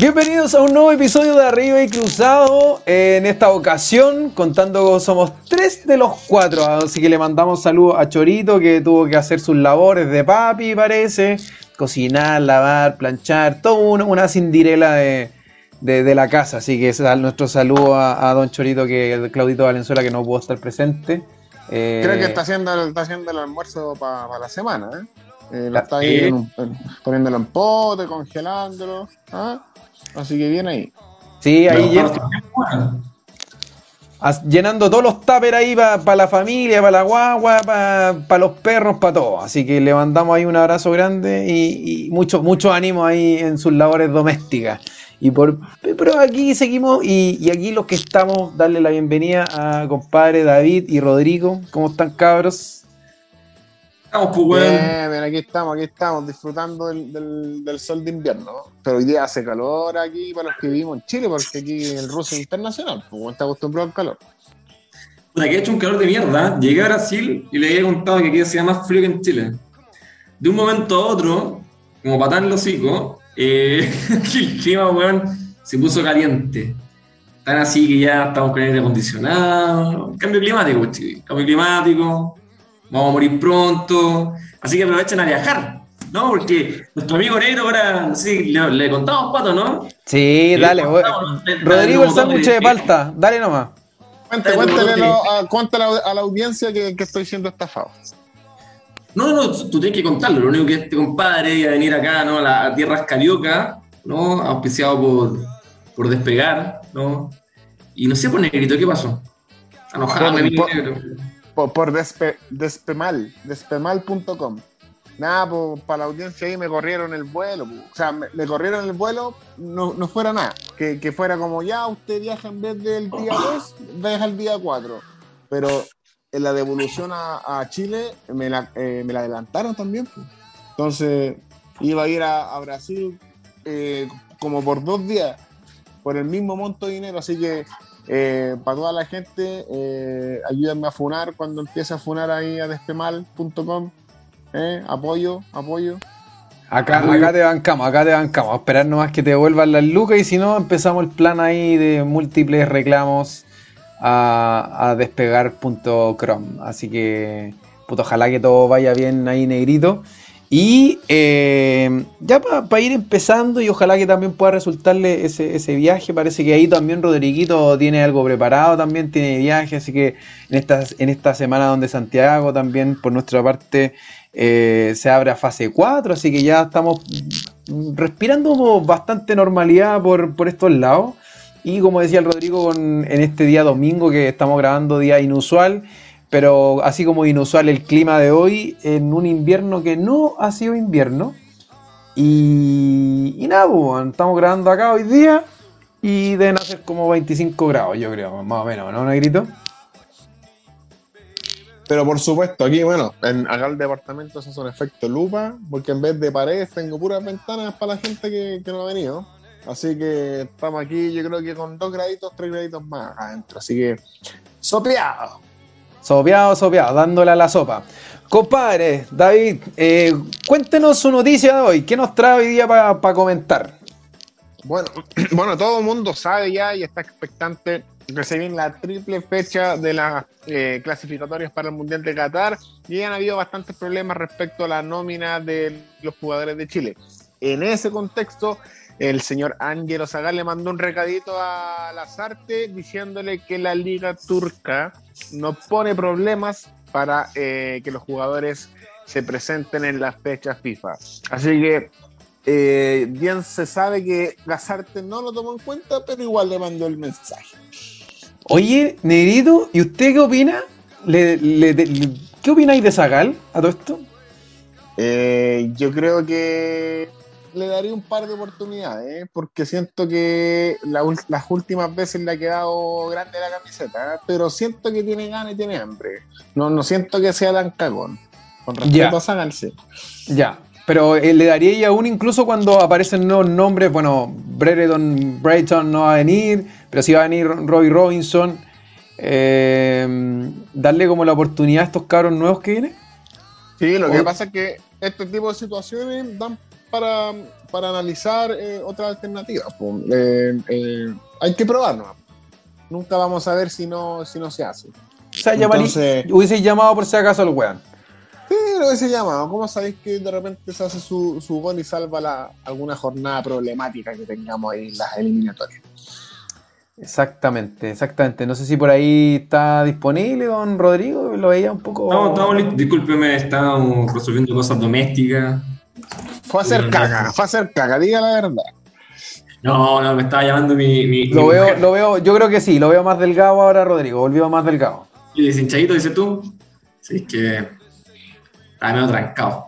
Bienvenidos a un nuevo episodio de Arriba y Cruzado. En esta ocasión, contando, somos tres de los cuatro. Así que le mandamos saludos a Chorito, que tuvo que hacer sus labores de papi, parece. Cocinar, lavar, planchar, todo una cindirela de, la casa. Así que nuestro saludo a, Don Chorito, que Claudito Valenzuela, que no pudo estar presente. Eh, Creo que está haciendo, está haciendo el almuerzo para la semana, ¿eh? eh lo está ahí poniéndolo en pote, congelándolo. ¿ah? Así que bien ahí. Sí, ahí llenando todos los tuppers ahí para la familia, para la guagua, para los perros, para todo. Así que le mandamos ahí un abrazo grande y, mucho, mucho ánimo ahí en sus labores domésticas. Y por, pero aquí seguimos y, y, aquí los que estamos, darle la bienvenida a compadre David y Rodrigo. ¿Cómo están cabros? Estamos, pues, Bien, aquí estamos, aquí estamos, disfrutando del, sol de invierno. Pero hoy día hace calor aquí para los que vivimos en Chile, porque aquí en el ruso internacional, como está acostumbrado al calor. Puta, aquí ha hecho un calor de mierda. Llegué a Brasil y le había contado que aquí hacía más frío que en Chile. De un momento a otro, como patán el hocico, eh, el clima, weón, se puso caliente. Tan así que ya estamos con aire acondicionado. Cambio climático, pues, Cambio climático vamos a morir pronto, así que aprovechen a viajar, ¿no? Porque nuestro amigo negro ahora, sí, le, contamos, Pato, ¿no? Sí, dale, Rodrigo el sándwich de palta, dale nomás. Cuéntale, a, la, audiencia que, estoy siendo estafado. No, no, tú tienes que contarlo. Lo único que este compadre iba a venir acá, ¿no? A, la, tierras carioca, ¿no? Auspiciado por, por despegar, ¿no? Y no sé por negrito, ¿qué pasó? Enojado, me negro por, despemal, despemal.com. Nada, para la audiencia ahí me corrieron el vuelo. O sea, me, corrieron el vuelo, no, no fuera nada. Que, fuera como ya, usted viaja en vez del día 2, viaja el día 4. Pero en la devolución a, Chile me la, eh, me la, adelantaron también. Entonces iba a ir a, Brasil eh, como por dos días por el mismo monto de dinero. Así que eh, para toda la gente, eh, ayúdenme a funar cuando empiece a funar ahí a despemal.com. Eh, apoyo, apoyo. Acá, acá te bancamos, acá te bancamos. A esperar nomás que te devuelvan las lucas y si no, empezamos el plan ahí de múltiples reclamos a, a despegar.com. Así que, puto, ojalá que todo vaya bien ahí, negrito. Y eh, ya para ir empezando y ojalá que también pueda resultarle ese, viaje, parece que ahí también Rodriguito tiene algo preparado, también tiene viaje, así que en esta, en esta semana donde Santiago también por nuestra parte eh, se abre a fase 4, así que ya estamos respirando bastante normalidad por, por estos lados. Y como decía el Rodrigo en este día domingo que estamos grabando, día inusual, pero así como inusual el clima de hoy, en un invierno que no ha sido invierno. Y, y nada, pues, estamos grabando acá hoy día y deben hacer como 25 grados, yo creo, más o menos, ¿no, Negrito? Pero por supuesto, aquí, bueno, en, acá el departamento eso es un efecto lupa, porque en vez de paredes tengo puras ventanas para la gente que, que no ha venido. Así que estamos aquí, yo creo que con dos graditos, tres graditos más adentro. Así que, sopeado. Sopeado, sopeado, dándole a la sopa. Compadre, David, eh, cuéntenos su noticia de hoy. ¿Qué nos trae hoy día para comentar? Bueno, bueno, todo el mundo sabe ya y está expectante que se viene la triple fecha de las eh, clasificatorias para el Mundial de Qatar y han habido bastantes problemas respecto a la nómina de los jugadores de Chile. En ese contexto, el señor Ángelo Zagal le mandó un recadito a Lazarte diciéndole que la liga turca no pone problemas para eh, que los jugadores se presenten en las fechas FIFA. Así que eh, bien se sabe que Lazarte no lo tomó en cuenta, pero igual le mandó el mensaje. Oye, Negrito, ¿y usted qué opina? ¿Qué opináis de Zagal a todo esto? Eh, yo creo que le daría un par de oportunidades, ¿eh? porque siento que las últimas veces le ha quedado grande la camiseta, ¿eh? pero siento que tiene ganas y tiene hambre. No, no siento que sea tan cagón. Con respeto a Saganse. Ya, pero eh, le daría ya aún incluso cuando aparecen nuevos nombres, bueno, Brereton Brayton no va a venir, pero sí va a venir Robbie Robinson. darle como la oportunidad a estos cabros nuevos que vienen. Sí, lo que pasa es que este tipo de situaciones dan para, para analizar eh, otras alternativas. Eh, hay que probarlo. Nunca vamos a ver si no, si no se hace. O sea, Entonces, hubiese llamado por si acaso al weón. Sí, lo hubiese llamado. ¿Cómo sabéis que de repente se hace su, su gol y salva la, alguna jornada problemática que tengamos ahí en las eliminatorias? Exactamente, exactamente. No sé si por ahí está disponible, don Rodrigo, lo veía un poco. No, no, discúlpeme, estamos resolviendo cosas domésticas. Fue a hacer caga, fue a hacer caga, diga la verdad. No, no, me estaba llamando mi. lo, veo, lo veo, yo creo que sí, lo veo más delgado ahora, Rodrigo, volvió más delgado. ¿Y deshinchadito, dices tú? Sí, es que. Está medio trancado.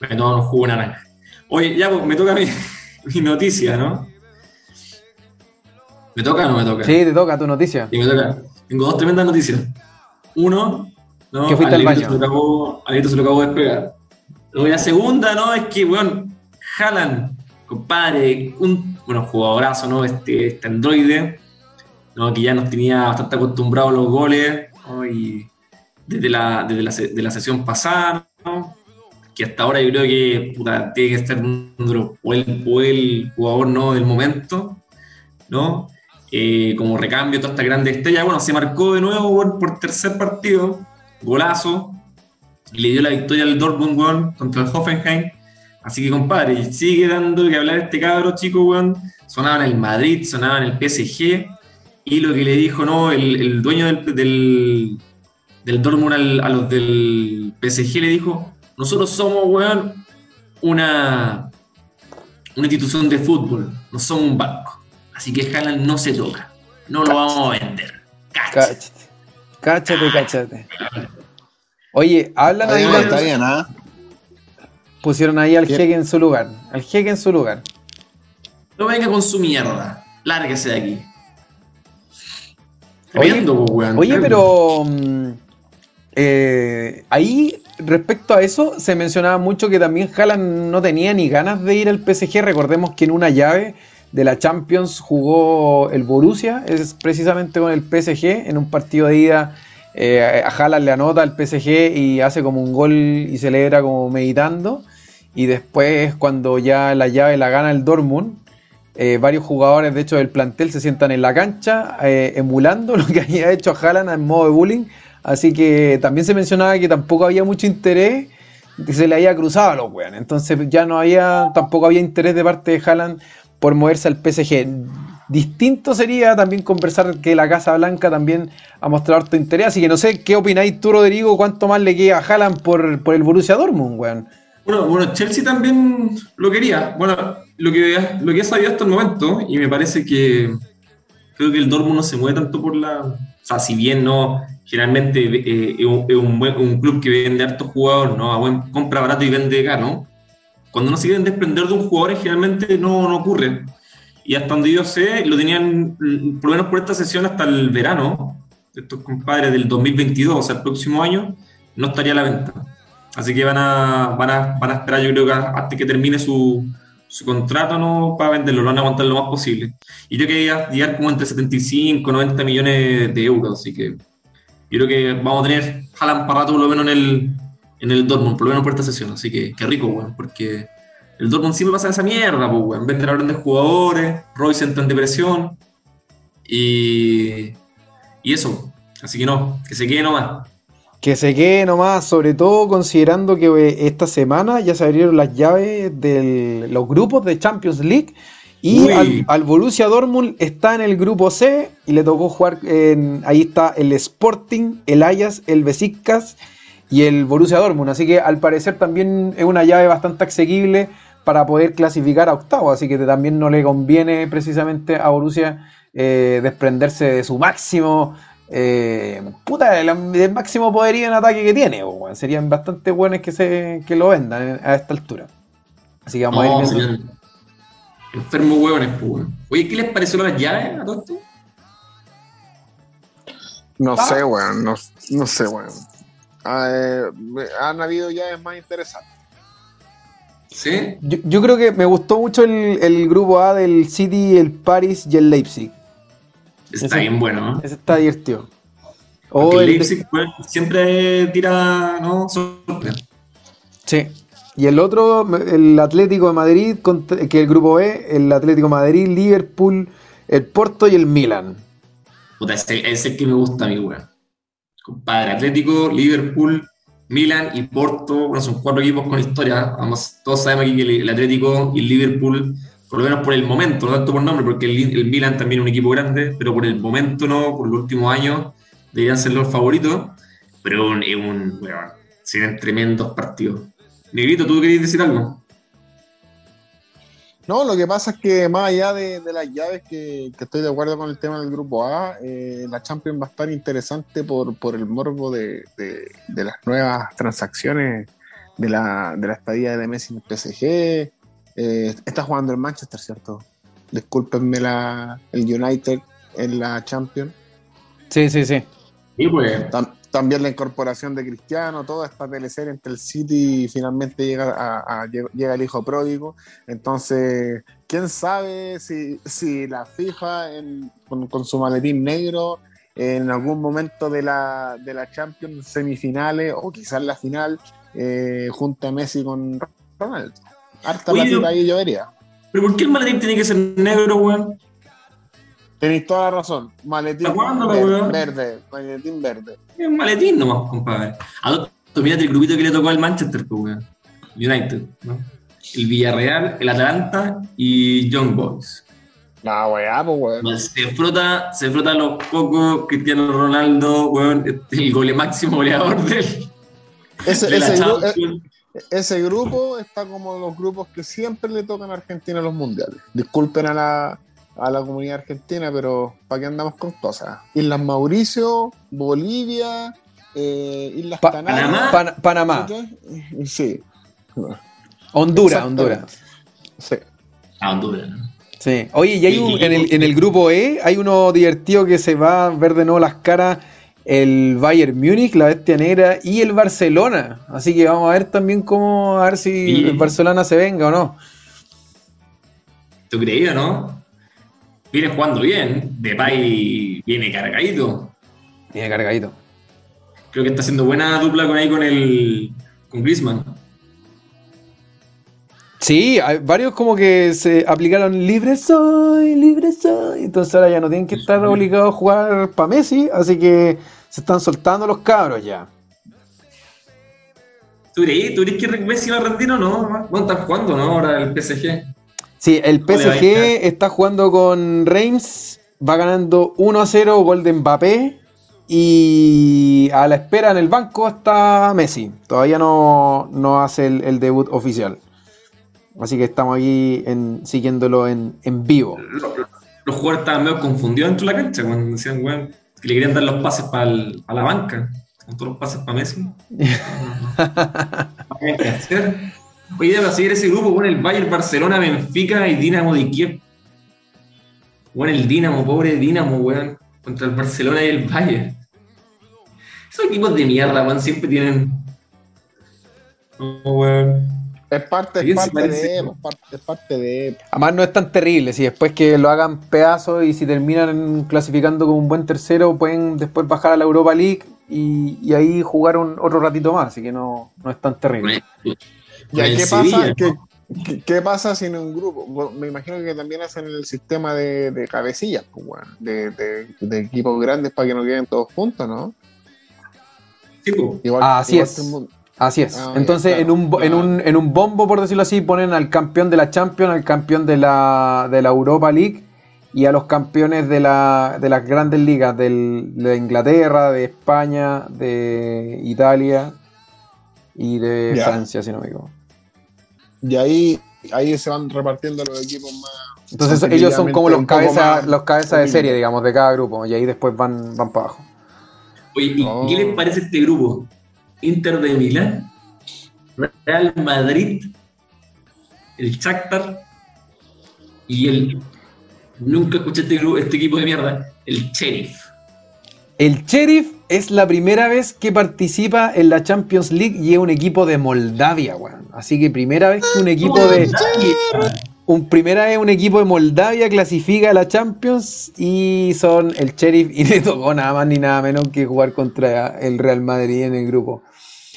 Me tomo un jugo naranja. Oye, ya, pues, me toca mi, mi noticia, ¿no? ¿Me toca o no me toca? Sí, te toca tu noticia. Sí, me toca. Tengo dos tremendas noticias. Uno, ¿no? Que fuiste al baño. Se lo acabó, se lo acabó de despegar. La segunda, ¿no? Es que, weón, Jalan, compadre, un bueno, jugadorazo, ¿no? Este, este androide, ¿no? Que ya nos tenía bastante acostumbrados a los goles, ¿no? Y desde la, desde la, de la sesión pasada, ¿no? Que hasta ahora yo creo que puta, tiene que estar un o el, o el jugador, ¿no? Del momento, ¿no? Eh, como recambio, toda esta grande estrella. Bueno, se marcó de nuevo por, tercer partido, golazo, y le dio la victoria al Dortmund contra el Hoffenheim. Así que, compadre, sigue dando que hablar este cabro chico, weón. Sonaba en el Madrid, sonaba en el PSG, y lo que le dijo, no, el, dueño del, del, del Dortmund a los del PSG le dijo: Nosotros somos, weón, una, una institución de fútbol, no somos un banco. Así que Haaland no se toca. No lo vamos a vender. Cáchate. Cáchate, cáchate. Oye, hablan ahí. Está bien, ¿ah? Pusieron ahí al jeque en su lugar. Al jeque en su lugar. No venga con su mierda. Lárguese de aquí. Oye, oye pero. Mm, eh, ahí, respecto a eso, se mencionaba mucho que también Haaland no tenía ni ganas de ir al PSG. Recordemos que en una llave de la Champions jugó el Borussia, es precisamente con el PSG, en un partido de ida eh, a Haaland le anota al PSG y hace como un gol y celebra como meditando. Y después cuando ya la llave la gana el Dortmund, eh, varios jugadores de hecho del plantel se sientan en la cancha eh, emulando lo que había hecho Haaland en modo de bullying. Así que también se mencionaba que tampoco había mucho interés que se le había cruzado a los weones. Entonces ya no había, tampoco había interés de parte de Haaland por moverse al PSG. Distinto sería también conversar que la Casa Blanca también ha mostrado harto interés. Así que no sé, ¿qué opináis tú, Rodrigo? ¿Cuánto más le queda a Haaland por, por el Borussia Dortmund, weón? Bueno, bueno, Chelsea también lo quería. Bueno, lo que, lo que he sabido hasta el momento, y me parece que creo que el Dortmund no se mueve tanto por la... O sea, si bien no, generalmente eh, es, un, club que vende hartos jugadores, ¿no? A buen, compra barato y vende caro cuando no se quieren desprender de un jugador, generalmente no, no ocurre. Y hasta donde yo sé, lo tenían, por lo menos por esta sesión, hasta el verano, estos compadres del 2022, o sea, el próximo año, no estaría a la venta. Así que van a, van a, van a esperar, yo creo que hasta que termine su, su contrato ¿no? para venderlo, lo van a aguantar lo más posible. Y yo quería llegar como entre 75, 90 millones de euros, así que yo creo que vamos a tener Jalan para rato por lo menos en el, en el Dortmund, por lo menos por esta sesión. Así que qué rico, weón, porque el Dortmund siempre pasa esa mierda, pues, weón. Venden a grandes jugadores, Royce entra en depresión y, y eso. Así que no, que se quede nomás. Que se quede nomás, sobre todo considerando que eh, esta semana ya se abrieron las llaves de los grupos de Champions League. Y al, Borussia Dortmund está en el grupo C y le tocó jugar en, ahí está el Sporting, el Ajax, el Besiktas y el Borussia Dortmund. Así que al parecer también es una llave bastante asequible para poder clasificar a octavo. Así que también no le conviene precisamente a Borussia eh, desprenderse de su máximo. Eh, puta, el, máximo poderío en ataque que tiene. serían bastante buenos que, se, que lo vendan a esta altura. Así que vamos a ir viendo. Enfermo huevones, pues. Oye, ¿qué les pareció las llaves a todo esto? No ah. sé, weón. No, no sé, weón. Ah, eh, han habido llaves más interesantes. ¿Sí? Yo, creo que me gustó mucho el, grupo A del City, el Paris y el Leipzig. Está bien bueno, ¿no? Ese está divertido. el Leipzig siempre tira, ¿no? Sí, Y el otro, el Atlético de Madrid, que el grupo B, el Atlético de Madrid, Liverpool, el Porto y el Milan. Puta, ese, es el que me gusta a mí, weón. Compadre, Atlético, Liverpool, Milan y Porto, bueno, son cuatro equipos con historia. Vamos, todos sabemos aquí que el, Atlético y el Liverpool, por lo menos por el momento, no tanto por nombre, porque el, Milan también es un equipo grande, pero por el momento no, por los últimos años, deberían ser los favoritos. Pero es un, weón, serían tremendos partidos. Negrito, ¿tú querías decir algo? No, lo que pasa es que más allá de, las llaves, que, estoy de acuerdo con el tema del grupo A, eh, la Champions va a estar interesante por, el morbo de, las nuevas transacciones de la, estadía de Messi en el PSG. Eh, está jugando el Manchester, ¿cierto? Discúlpenme la, el United en la Champions. Sí, sí, sí. Y pues. También la incorporación de Cristiano, toda esta teleserie entre el City y finalmente llega, a, llega el hijo pródigo. Entonces, quién sabe si, si la FIFA con, su maletín negro en algún momento de la, de la Champions semifinales o quizás la final eh, junto a Messi con Ronaldo. Harta la ahí yo vería. ¿Pero por qué el maletín tiene que ser negro, weón? Tenéis toda la razón. Maletín verde, verde, Maletín verde. Es un maletín nomás, compadre. Adopto, mírate el grupito que le tocó al Manchester, pues, United, ¿no? El Villarreal, el Atlanta y Young Boys. No, weá, pues, weón. Se frota, se frota los cocos Cristiano Ronaldo, weón, el gole máximo goleador del. Ese, eh, ese grupo está como los grupos que siempre le tocan a Argentina en los mundiales. Disculpen a la, a la comunidad argentina, pero ¿para qué andamos con cosas? Islas Mauricio, Bolivia, eh, Islas Panamá. Panamá. Sí. Honduras, Honduras. Sí. Ah, Honduras. Sí. Oye, y hay un, en, el, en el grupo E hay uno divertido que se va a ver de nuevo las caras el Bayern Múnich, la Bestia Negra y el Barcelona. Así que vamos a ver también cómo, a ver si el Barcelona se venga o no. ¿Tú creías, no? Viene jugando bien. Depay viene cargadito. Viene cargadito. Creo que está haciendo buena dupla con ahí con el con Griezmann. Sí, hay varios como que se aplicaron libre soy, libre soy. Entonces ahora ya no tienen que estar obligados a jugar para Messi, así que se están soltando los cabros ya. ¿Tú crees, ¿Tú crees que Messi va a rendir o no? Bueno, están jugando, ¿no? Ahora el PSG. Sí, el PSG está jugando con Reims, va ganando 1 a 0, gol de Mbappé. Y a la espera en el banco está Messi. Todavía no, hace el, debut oficial. Así que estamos aquí en, siguiéndolo en, vivo. Los, jugadores estaban medio confundidos dentro de la cancha cuando decían, weón, que le querían dar los pases para la banca. Con todos los pases para Messi. ¿Qué hacer? Oye, va a seguir ese grupo con el Bayern, Barcelona, Benfica y Dinamo de Kiev. Bueno, el Dinamo, pobre Dinamo, weón. Contra el Barcelona y el Bayern. Esos equipos de mierda, weón, siempre tienen. No, weón. Es parte, es parte de, es parte de. Además no es tan terrible, si después que lo hagan pedazos y si terminan clasificando como un buen tercero, pueden después bajar a la Europa League y, ahí jugar un, otro ratito más, así que no, no es tan terrible. ¿Qué pasa? ¿Qué, pasa si en un grupo? Me imagino que también hacen el sistema de, cabecillas, pues, de, equipos grandes para que no queden todos juntos, ¿no? Sí, pues. igual, así es. Así es. Ah, Entonces, en, un, en, un, en un bombo, por decirlo así, ponen al campeón de la Champions, al campeón de la, de la Europa League y a los campeones de, la, de las grandes ligas de Inglaterra, de España, de Italia y de Francia, si no me equivoco. Y ahí, ahí se van repartiendo los equipos más. Entonces ellos son como los cabezas los cabezas de serie, digamos, de cada grupo. Y ahí después van, van para abajo. Oye, ¿y qué les parece este grupo? Inter de Milán, Real Madrid, el Shakhtar y el... Nunca escuché este, grupo, este equipo de mierda, el Sheriff. El Sheriff es la primera vez que participa en la Champions League y es un equipo de Moldavia, weón. Así que primera vez que un equipo de. Un, primera vez un equipo de Moldavia clasifica a la Champions y son el Sheriff y le tocó nada más ni nada menos que jugar contra el Real Madrid en el grupo.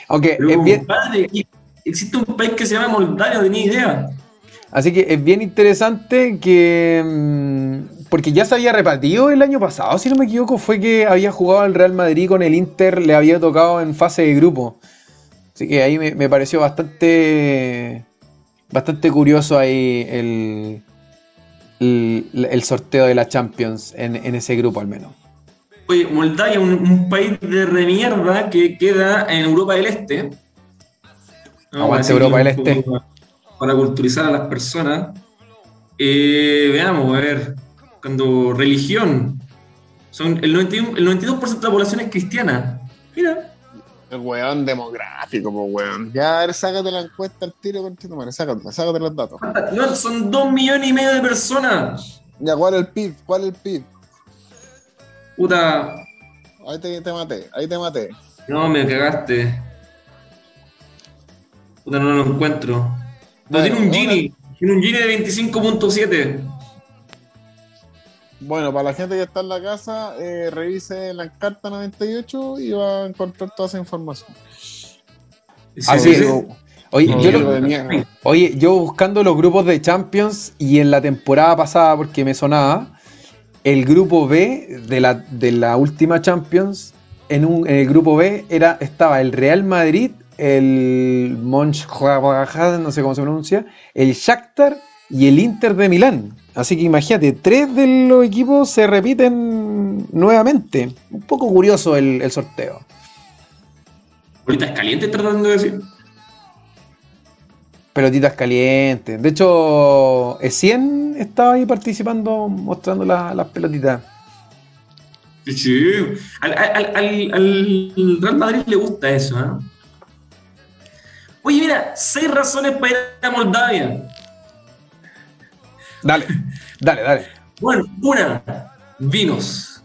Aunque es bien. existe un país que se llama Moldavia, no tenía idea. Así que es bien interesante que. Porque ya se había repartido el año pasado, si no me equivoco, fue que había jugado el Real Madrid con el Inter, le había tocado en fase de grupo. Así que ahí me, me pareció bastante. Bastante curioso ahí el. El, el sorteo de la Champions en, en ese grupo al menos. Oye, Moldavia, un, un país de remierda que queda en Europa del Este. Aguante Así que Europa del Para, para culturizar a las personas. Eh, veamos, a ver. Cuando religión. Son el, 91, el 92% de la población es cristiana. Mira. El weón demográfico, pues weón. Ya, a ver, sácate la encuesta al tiro, conchito, madre. Sácate, sácate los datos. No, son 2 millones y medio de personas. Ya, ¿cuál es el PIB? ¿Cuál es el PIB? Puta. Ahí te, te maté, ahí te maté. No, me cagaste. Puta, no lo encuentro. No, Bueno, tiene un Gini. Tiene un Gini de 25.7. Bueno, para la gente que está en la casa, eh, revise la carta 98 y va a encontrar toda esa información. Así es. sí. Oye, No, yo digo lo- de mierda. Oye, yo buscando los grupos de Champions y en la temporada pasada, porque me sonaba, el grupo B de la, de la última Champions, en, un, en el grupo B era, estaba el Real Madrid, el Mönchengladbach, no sé cómo se pronuncia, el Shakhtar y el Inter de Milán. Así que imagínate, tres de los equipos se repiten nuevamente. Un poco curioso el, el sorteo. Ahorita es caliente tratando de decir. Pelotitas calientes. De hecho, Essien estaba ahí participando, mostrando la- las pelotitas. Sí. Al, al- al- al Real Madrid le gusta eso, ¿eh? Oye, mira, seis razones para ir a Moldavia. Dale, dale, dale. Bueno, una, vinos.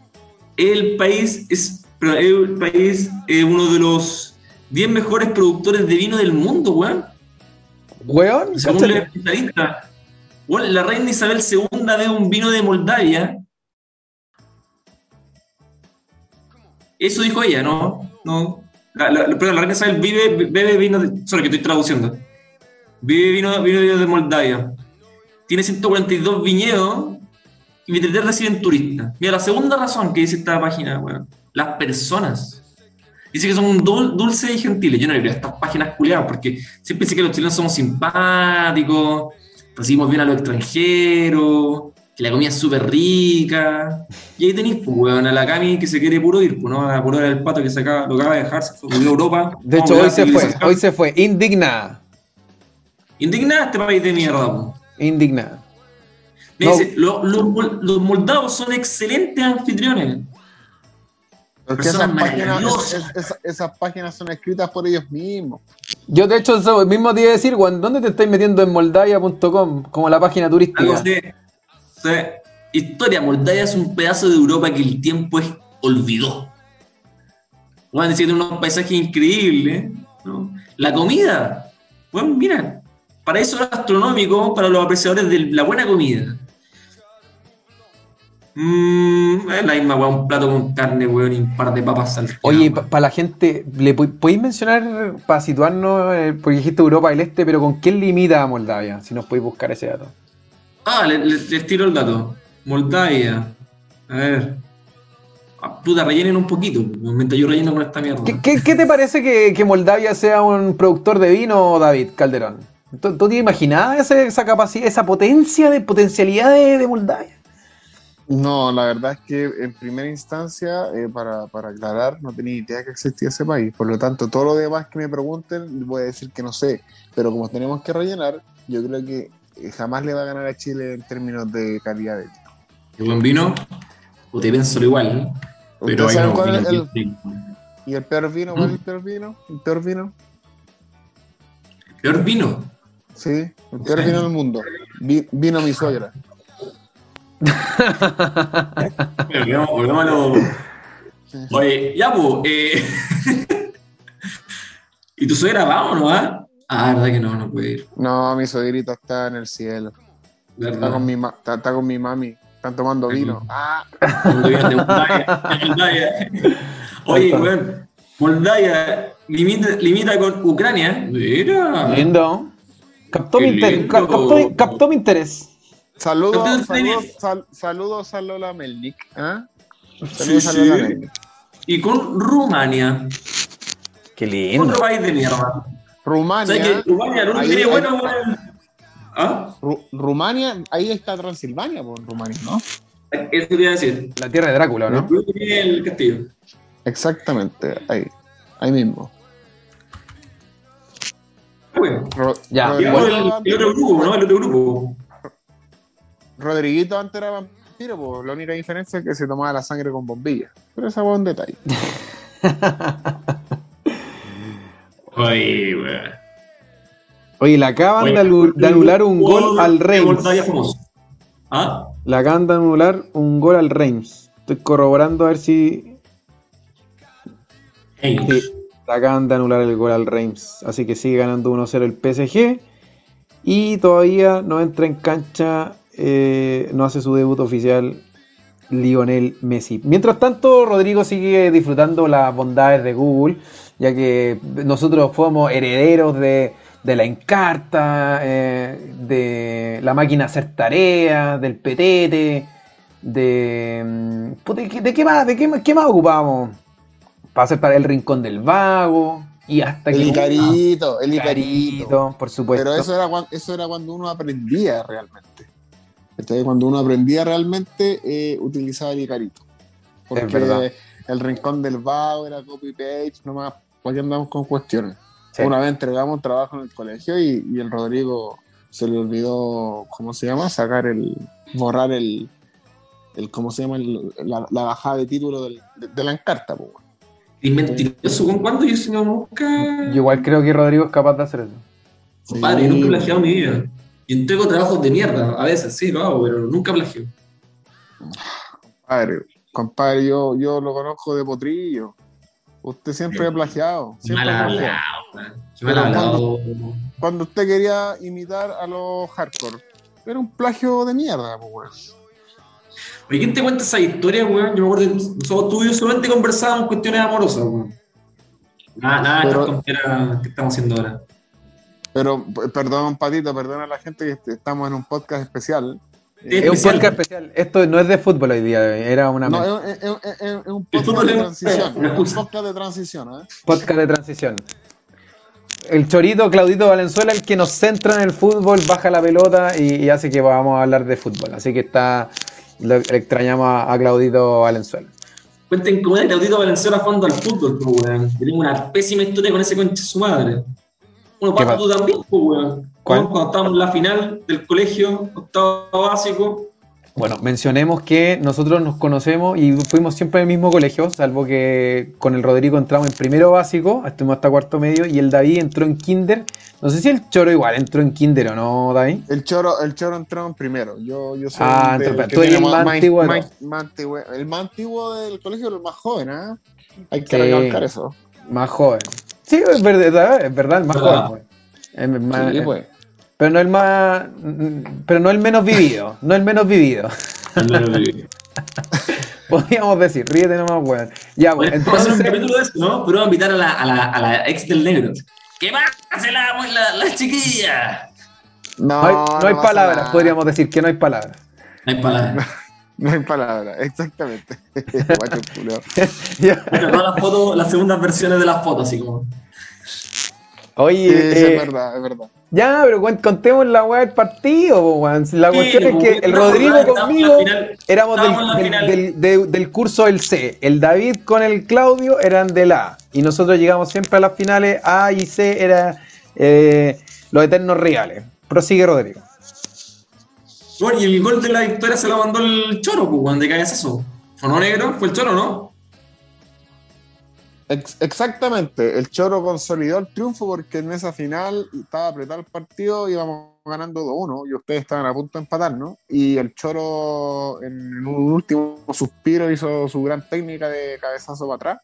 El país es el país es uno de los 10 mejores productores de vino del mundo, weón. Weón, Según el especialista. Weón, la reina Isabel II bebe un vino de Moldavia. Eso dijo ella, ¿no? No. La, la- perdón, la reina Isabel vive, bebe vino de. Sorry, que estoy traduciendo. Vive vino, vino de Moldavia. Tiene 142 viñedos y 23 reciben turistas. Mira, la segunda razón que dice esta página, weón. Las personas. Dice que son dul- dulces y gentiles. Yo no le creo a estas páginas culiadas porque siempre dice que los chilenos somos simpáticos, recibimos bien a los extranjeros, que la comida es súper rica. Y ahí tenéis, pues, weón, a la Cami que se quiere puro ir, pues, ¿no? A puro el pato que se acaba, lo acaba de dejar, se fue a Europa. De hecho, hoy se fue, hoy se fue. Indignada. Indignada este país de mierda, pues. Indignada. Me No. dice, "Lo- los los moldavos son excelentes anfitriones. Porque esas páginas, maravillosas. es- es- esas páginas son escritas por ellos mismos. Yo, de hecho, eso mismo te iba a decir, ¿dónde te estáis metiendo en moldavia.com? Como la página turística. historia, Moldavia es un pedazo de Europa que el tiempo es, olvidó. Bueno, decir, tiene unos paisajes increíbles. ¿no? La comida, bueno, mira, paraíso gastronómico para los apreciadores de la buena comida. Mm, es la misma, weón, un plato con carne, weón, y un par de papas salteadas. Oye, para la gente, ¿le podéis mencionar, para situarnos, eh, porque dijiste Europa del Este, pero con qué limita a Moldavia? Si nos podéis buscar ese dato. Ah, le- le- les tiro el dato. Moldavia. A ver. Ah, puta, rellenen un poquito. Mientras yo relleno con esta mierda. ¿Qué, qué- qué te parece que, que Moldavia sea un productor de vino, David Calderón? ¿Tú, tú te imaginabas esa, esa capacidad, esa potencia de potencialidad de, de Moldavia? No, la verdad es que en primera instancia, eh, para, para aclarar, no tenía idea que existía ese país. Por lo tanto, todo lo demás que me pregunten, voy a decir que no sé. Pero como tenemos que rellenar, yo creo que eh, jamás le va a ganar a Chile en términos de calidad de vino. ¿Qué buen vino? O te pienso igual. ¿eh? Pero ¿Ustedes hay unos cuál es el, ricos. ¿Y el peor vino? ¿Cuál es el peor vino? ¿El peor vino? Peor vino. Sí, el peor Sí. vino del mundo. Vi- vino mi suegra. Volvemos- volvemos a lo- Oye, ya, pues. eh, ¿Y tu suegra va o no va? Ah, verdad que no, no puede ir. No, mi suegrita está en el cielo. Está con mi, ma- está, está con mi mami. Están tomando vino. Ah. Oye, weón, Moldavia limita, limita con Ucrania. Mira. Lindo. Captó, mi, inter- captó- captó mi interés. Saludos, saludos, sal- saludos a Lola Melnik. ¿ah? Sí, Saludos a Lola sí. Melnik. Y con Rumania. Qué lindo. Otro país de mierda. O Rumania. sea que Rumania, que tiene ahí- bueno, weón. ¿Ah? Ru- Rumania, ahí está Transilvania, por Rumania, ¿no? Eso quería decir. La tierra de Drácula, ¿no? El castillo. Exactamente, ahí, ahí mismo. Bueno. Ya, Digamos el, otro grupo, ¿no? El otro grupo. Rodriguito antes era vampiro, pues la única diferencia es que se tomaba la sangre con bombillas. Pero esa fue un detalle. Ay, weón. Oye, le acaban Oye, de, anular un gol al Reims. ¿Ah? Le acaban de anular un gol al Reims. Estoy corroborando a ver si. Sí, acaban de anular el gol al Reims. Así que sigue ganando 1-0 el PSG. Y todavía no entra en cancha, eh, no hace su debut oficial Lionel Messi. Mientras tanto, Rodrigo sigue disfrutando las bondades de Google, ya que nosotros fuimos herederos de, la Encarta, eh, de la máquina hacer tareas, del petete, de... mm, ¿De qué, de qué más, qué, más- ocupábamos? Hacer para el rincón del vago y hasta El que... Icarito, el Icarito. Icarito, por supuesto. Pero eso era, eso era cuando uno aprendía realmente. ¿Cachai? Cuando uno aprendía realmente, eh, utilizaba el Icarito. Porque verdad. el rincón del vago era copy-page, nomás, ¿para qué andamos con cuestiones? Sí. Una vez entregamos un trabajo en el colegio y, y el Rodrigo se le olvidó, ¿cómo se llama? Sacar el, borrar el, el ¿cómo se llama? El- la, la bajada de título del- de, de la encarta, pues. Y mentiroso, ¿con cuándo yo si no nunca? Yo igual creo que Rodrigo es capaz de hacer eso. Compadre, yo nunca he plagiado en mi vida. Y entrego trabajos de mierda, a veces sí lo hago, pero nunca plagio. Compadre, compadre, yo, yo lo conozco de potrillo. Usted siempre ha plagiado. Siempre Mal ha plagiado. hablado, mal hablado. Cuando usted quería imitar a los hardcore, era un plagio de mierda, pues, weón. Oye, ¿quién te cuenta esa historia, weón? Yo me acuerdo que nosotros tú y yo solamente conversábamos cuestiones amorosas, weón. Nada, nada, Pero- estas tonteras que estamos haciendo ahora. Pero, perdón, Patito, perdón a la gente que est- estamos en un podcast especial. Es un especial. podcast especial. Esto no es de fútbol hoy día, era una No, es, es- es- es- es un podcast de transición. es Un podcast de transición, ¿eh? podcast de transición. El chorito Claudito Valenzuela, el que nos centra en el fútbol, baja la pelota y, y hace que podamos hablar de fútbol. Así que está, le extrañamos a, a Claudito Valenzuela. Cuenten cómo era Claudito Valenzuela jugando al fútbol, pues, weón. Tenemos una pésima historia con ese conche su madre. Bueno, ¿Qué Pato, tú también, pues, weón. Cuando estábamos en la final del colegio, octavo básico. Bueno, mencionemos que nosotros nos conocemos y fuimos siempre en el mismo colegio, salvo que con el Rodrigo entramos en primero básico, estuvimos hasta cuarto medio, y el David entró en kinder. No sé si el Choro igual entró en kinder o no, David. El choro, el choro entró en primero. Yo, yo soy Ah, el del entonces, que tú eres tiene el más antiguo de más- todos. más antiguo. El más antiguo del colegio, el más joven, ¿ah? Hay que Sí. recalcar eso. Más joven. Sí, es verdad, es verdad, el más ¿Verdad? joven. pues. Es más- Sí, pues. Pero no el más. Pero no el menos vivido. No el menos vivido. Podríamos decir, ríete nomás, weón. Ya, pues, Bueno, vamos a hacer un entonces. capítulo de eso, ¿no? Pero vamos a invitar a la, a la, a la ex del negro. ¿Qué pasa la, la, la chiquilla? No, No hay, no hay palabras, nada. podríamos decir que no hay palabras. No hay palabras. No hay palabras, exactamente. Bueno, todas las fotos, las segundas versiones de las fotos, así como. Oye, Sí, sí, eh, es verdad, es verdad. ya, pero contemos la weá del partido, weón. La cuestión es que el Rodrigo conmigo éramos del, del- curso del C. El David con el Claudio eran del A. Y nosotros llegamos siempre a las finales. A y C era eh, los eternos rivales. Prosigue Rodrigo. Bueno, y el gol de la victoria se lo mandó el Choro, pues, weón, de cabezazo. ¿Fue no negro? ¿Fue el Choro, no? Ex- exactamente, el Choro consolidó el triunfo porque en esa final estaba apretado el partido, íbamos ganando 2-1 y ustedes estaban a punto de empatar, ¿no? Y el Choro en un último suspiro hizo su gran técnica de cabezazo para atrás.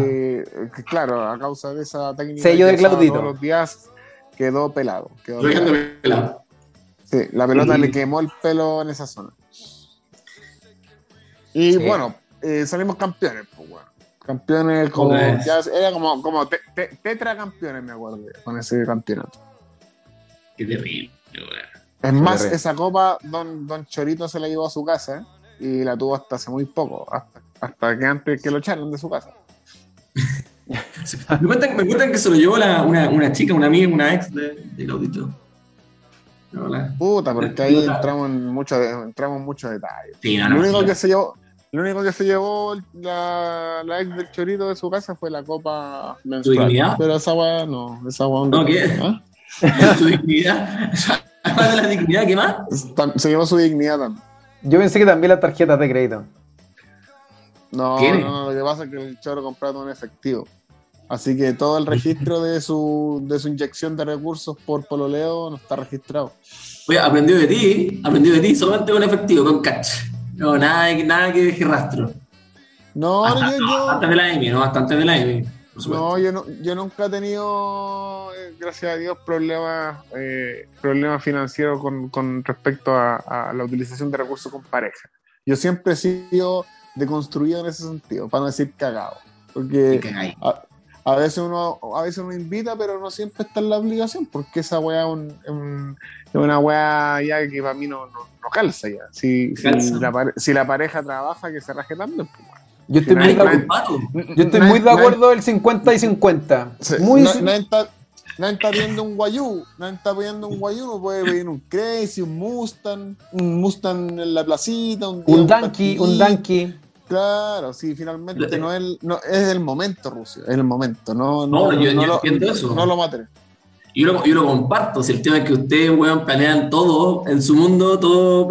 Eh, que claro, a causa de esa técnica Sello de Claudito. todos los días quedó pelado. Quedó pelado. pelado. Sí, la pelota le quemó el pelo en esa zona. Y Sí. bueno, eh, salimos campeones, pues bueno. Campeones como. Ya, era como, como te, tetracampeones, me acuerdo, con ese campeonato. Qué terrible, Es más, esa copa Don, Don Chorito se la llevó a su casa y la tuvo hasta hace muy poco, hasta, hasta que antes que lo echaron de su casa. me, cuentan, me, cuentan, que se lo llevó la, una, una, chica, una amiga, una ex de, del audito. Puta, pero es que ahí entramos en muchos entramos en muchos detalles. lo, único que se llevó, lo único que se llevó la, la, ex del chorito de su casa fue la copa menstrual. dignidad? Pero esa agua no, esa agua no. ¿Qué? ¿Ah? ¿Su dignidad? de la dignidad qué más? Se llevó su dignidad también. Yo pensé que también las tarjetas de crédito. No, no, no, lo que pasa es que el choro comprado en efectivo. Así que todo el registro de su, de su inyección de recursos por pololeo no está registrado. Oye, aprendió de ti, aprendió de ti solamente con efectivo, con catch. No, nada, nada que deje rastro. No, yo, yo, Bastante de la EMI, ¿no? Bastante de la EMI. No, yo, no, yo nunca he tenido, eh, gracias a Dios, problemas, eh, problemas financieros con, con respecto a, a, la utilización de recursos con pareja. Yo siempre he sido deconstruido en ese sentido, para no decir cagado. Porque a, a, veces uno a veces uno invita, pero no siempre está en la obligación, porque esa weá es una weá ya que para mí no, no, calza ya. Si, Si, la, si, la, pareja trabaja, que se raje también. Pues, yo estoy, muy, de, yo estoy muy de acuerdo el 50 y 50. muy... Nadie está, nadie está pidiendo un guayú, nadie está pidiendo un guayú, no puede pedir un Crazy, un Mustang, un Mustang en la placita, un, un, un un Donkey. Claro, sí, finalmente no es, no, es el momento, Rusia, es el momento, no, no, no, yo, no, lo, eso. no lo maten. Yo lo, yo lo comparto, si el tema es que ustedes, weón, planean todo en su mundo, todo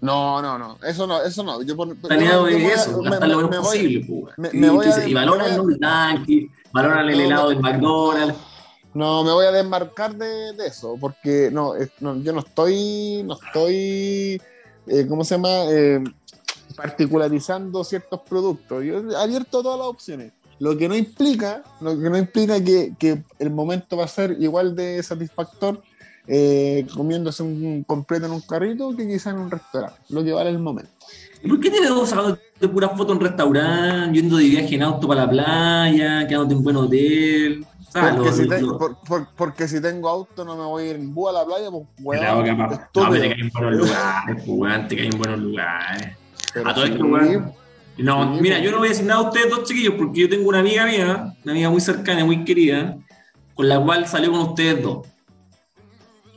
no, no, no, eso no, eso no. Yo por, planeado de eso, hasta lo menos posible, pues. y, y valoran un tanque, valoran el helado del McDonald's. No, me voy a desmarcar de, de eso, porque no, no, yo no estoy, no estoy, eh, ¿cómo se llama? Eh, particularizando ciertos productos. Yo he abierto todas las opciones. Lo que no implica, lo que no implica que, que el momento va a ser igual de satisfactor eh, comiéndose un completo en un carrito que quizá en un restaurante. Lo que vale el momento. ¿Y por qué te veo sacando de pura foto en restaurante, yendo de viaje en auto para la playa, quedándote en un buen hotel? Porque, si por, por, porque, si tengo auto no me voy a ir en búho a la playa, pues weón. No, me te caen en buenos lugares, pues, te caen en buenos lugares a todo esto, weón. No, mira, yo no voy a decir nada a ustedes dos chiquillos porque yo tengo una amiga mía, una amiga muy cercana, muy querida, con la cual salió con ustedes dos.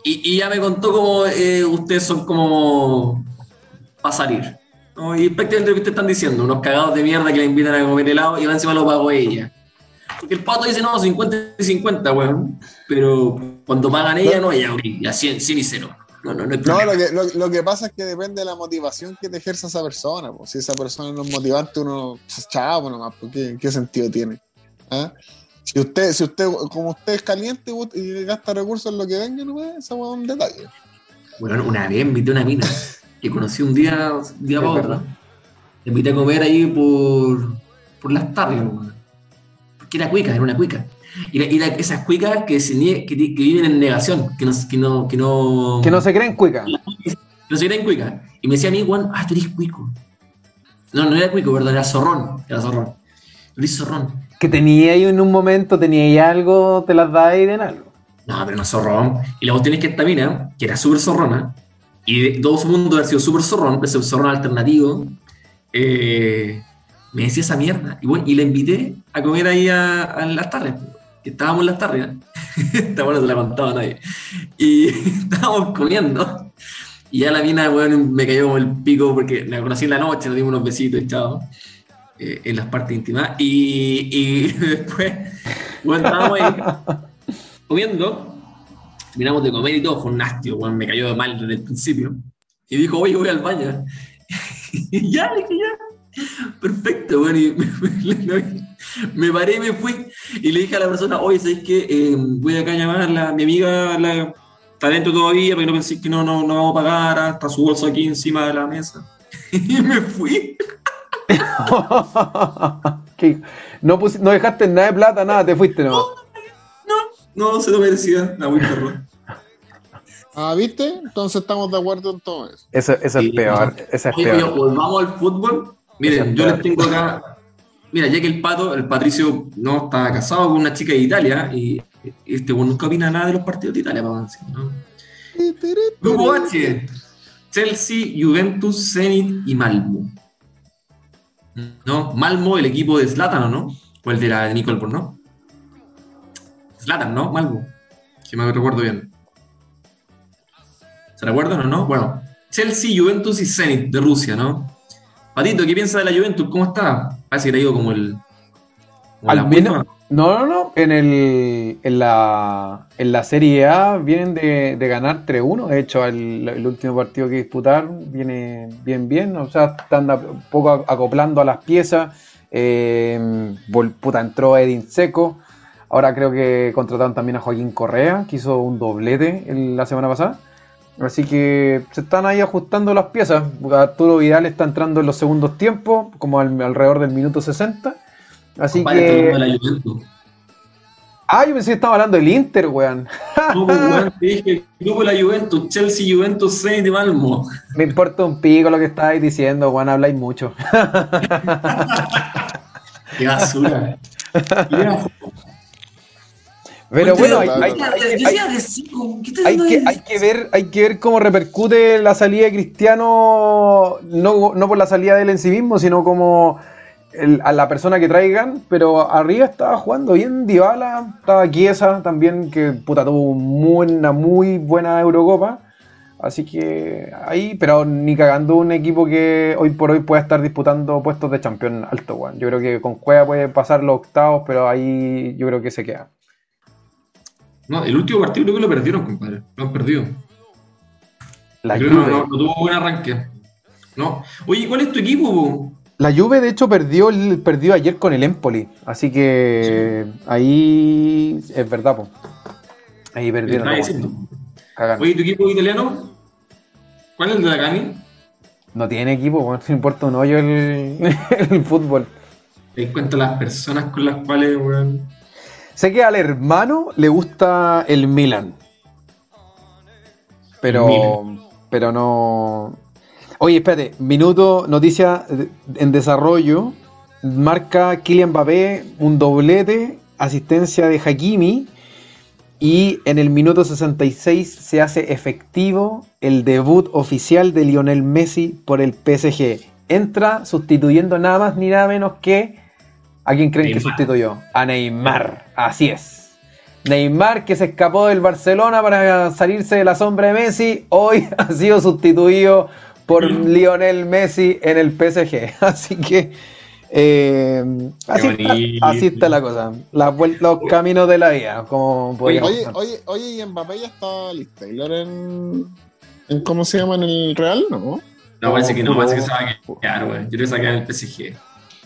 Y, ya me contó cómo eh, ustedes son como para salir. ¿no? Y prácticamente lo que ustedes están diciendo, unos cagados de mierda que la invitan a comer helado y encima lo pago ella. Porque el pato dice, no, 50 y 50, weón. Pero cuando pagan ella, no, ella, ya 100, 100 y 0. No, no, no, no lo, que, lo, que, pasa es que depende de la motivación que te ejerza esa persona. Pues. Si esa persona no es motivante, uno, pues, nomás, ¿qué, ¿qué, sentido tiene? ¿Ah? Si usted, si usted, como usted es caliente y gasta recursos en lo que venga, no es un detalle. Bueno, una vez invité a una mina que conocí un día, un día para otro. Le invité a comer ahí por, por las tardes, porque era cuica, era una cuica. Y, esas cuicas que, se que, viven en negación, que no, que no, que no, que no se creen cuicas. Que no se creen cuicas. Y me decía a mí, Juan, ah, tú eres cuico. No, no era cuico, perdón, era zorrón. Era zorrón. Luis Zorrón. Que tenía ahí en un momento, tenía ahí algo, te las da ahí de algo. No, pero no zorrón. Y la cuestión es que esta mina, que era súper zorrona, y todo su mundo ha sido súper zorrón, ese zorrón alternativo, eh, me decía esa mierda. Y, bueno, y la invité a comer ahí a, a las tardes estábamos en las tardes, esta bueno se la contaba nadie, y estábamos comiendo, y ya la mina, bueno, me cayó como el pico porque me conocí en la noche, nos dimos unos besitos y chao, eh, en las partes íntimas, y, y después, estábamos ahí comiendo, miramos de comer y todo, fue un nastio, bueno, me cayó de mal desde el principio, y dijo, oye, voy al baño, y ya, le dije, ya, Perfecto, bueno, y me, y me fui y le dije a la persona, oye, ¿sabes qué? Eh, voy acá a llamar a la, mi amiga, la, está dentro todavía, porque no pensé que no, no, no vamos a pagar, hasta su bolso aquí encima de la mesa. y me fui. no, no dejaste nada de plata, nada, te fuiste, ¿no? No, no, no se lo merecía, la muy perro. Ah, ¿viste? Entonces estamos de acuerdo en todo eso. Eso, eso es peor. Eso es peor. volvamos al fútbol. Miren, yo les tengo acá, mira, ya que el pato, el Patricio no está casado con una chica de Italia y este bueno, nunca opina nada de los partidos de Italia, para ¿no? Grupo H, Chelsea, Juventus, Zenit y Malmo. ¿No? Malmo, el equipo de Zlatan, no? O el de la de Nicole ¿no? Zlatan, ¿no? Malmo. Si me recuerdo bien. ¿Se recuerdan o no? Bueno, Chelsea, Juventus y Zenit de Rusia, ¿no? Patito, ¿qué piensa de la Juventus? ¿Cómo está? Parece que le ido como el. Al menos, no, no, no. En, el, en, la, en la Serie A vienen de, de ganar 3-1. De hecho, el, el, último partido que disputaron viene bien, bien. O sea, están un poco acoplando a las piezas. Eh, puta, entró Edin Seco. Ahora creo que contrataron también a Joaquín Correa, que hizo un doblete la semana pasada. Así que se están ahí ajustando las piezas. Arturo Vidal está entrando en los segundos tiempos, como alrededor del minuto 60. Así que. Ah, yo pensé que estaba hablando del Inter, weón. No, pues, weón, te dije grupo de la Juventus, Chelsea, Juventus, 6 de Malmo. Me importa un pico lo que estáis diciendo, weón, habláis mucho. Qué basura. Pero bueno, hay, que, ver, hay que ver cómo repercute la salida de Cristiano, no, no por la salida de él en sí mismo, sino como a la persona que traigan, pero arriba estaba jugando bien Dybala, estaba Chiesa también, que puta tuvo una muy buena Eurocopa. Así que ahí, pero ni cagando un equipo que hoy por hoy pueda estar disputando puestos de campeón alto, weón. Yo creo que con Cueva puede pasar los octavos, pero ahí yo creo que se queda. No, el último partido creo que lo perdieron, compadre. Lo han perdido. La creo no, no, tuvo buen arranque. No. Oye, ¿cuál es tu equipo? La Juve, de hecho, perdió, el, perdió ayer con el Empoli. Así que ahí es verdad, po. Ahí perdieron. Oye, ¿tu equipo italiano? ¿Cuál es el de la Cani? No tiene equipo, no importa un hoyo el, el fútbol. Te das cuenta las personas con las cuales, weón. Sé que al hermano le gusta el Milan. Pero, pero no. Oye, espérate, minuto, noticia en desarrollo. Marca Kylian Mbappé un doblete, asistencia de Hakimi. Y en el minuto 66 se hace efectivo el debut oficial de Lionel Messi por el PSG. Entra sustituyendo nada más ni nada menos que ¿A quién creen que sustituyó? A Neymar. Así es. Neymar, que se escapó del Barcelona para salirse de la sombra de Messi, hoy ha sido sustituido por Lionel Messi en el PSG. Así que eh, así, está, la cosa. los caminos de la vida. Como oye, oye, oye, y Mbappé ya está listo. Taylor en, en, ¿Cómo se llama en el Real? No. No, parece que no, parece que se va a quedar, güey. Yo creo que se va a quedar en el PSG.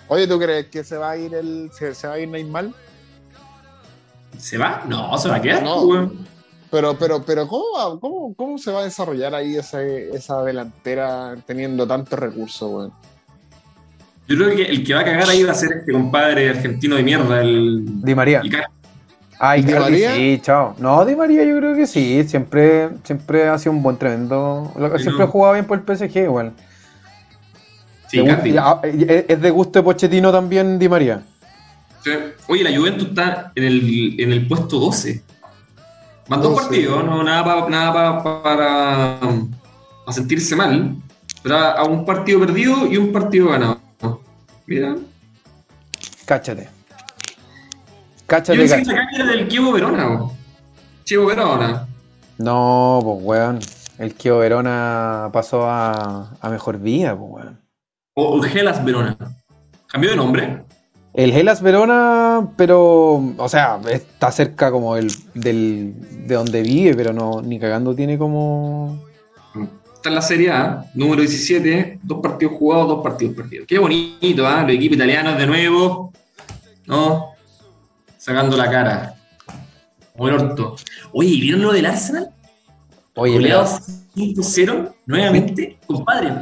Oye, ¿tú crees que se va a ir el. se, va a ir Neymar? ¿Se va? No, se va a quedar, no. Pero, pero, pero, ¿cómo, cómo, cómo se va a desarrollar ahí esa, esa delantera teniendo tantos recursos, weón? Yo creo que el que va a cagar ahí va a ser este compadre argentino de mierda, el. Di María. Ay, ¿Di María? Sí, chao. No, Di María yo creo que sí. Siempre, siempre ha sido un buen tremendo. Siempre ha jugado bien por el PSG igual. Eh, ¿Es de gusto de Pochettino también, Di María? Oye, la Juventus está en el, en el puesto 12. Más dos partidos, no, nada, nada para, sentirse mal. Pero a, un partido perdido y un partido ganado. Mira. Cáchate. Cáchate. Yo cáchate. que del Chievo Verona. Chievo Verona. No, pues weón. El Chievo Verona pasó a, a mejor vida, pues weón. O el Gelas Verona. ¿Cambió de nombre? El Gelas Verona, pero, o sea, está cerca como el, del, de donde vive, pero no, ni cagando tiene como... Está en la Serie A, número 17, dos partidos jugados, dos partidos perdidos. Qué bonito, ¿ah? Los equipos italianos de nuevo, ¿no? Sacando la cara. Como el orto. Oye, ¿vieron lo del Arsenal? Oye, Goleados 5-0, nuevamente, compadre.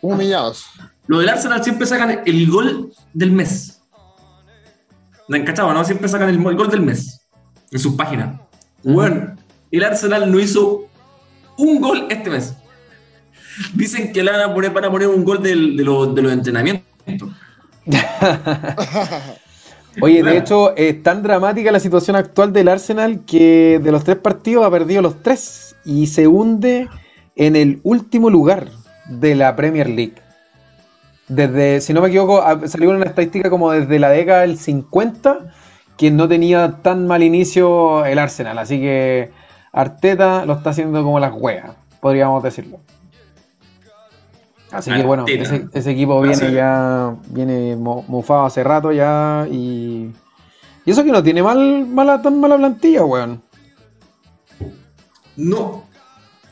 humillados. Lo del Arsenal siempre sacan el gol del mes. ¿Me cachado, no? Siempre sacan el, gol del mes en sus páginas. Bueno, el Arsenal no hizo un gol este mes. Dicen que le van a poner, para poner un gol de, los entrenamientos. Oye, de hecho, es tan dramática la situación actual del Arsenal que de los tres partidos ha perdido los tres y se hunde en el último lugar de la Premier League. Desde, si no me equivoco, salió una estadística como desde la década del 50 que no tenía tan mal inicio el Arsenal. Así que Arteta lo está haciendo como las hueas, podríamos decirlo. Así que bueno, ese, equipo viene ya, viene mufado hace rato ya y... Y eso que no tiene mal, mala, tan mala plantilla, weón. No.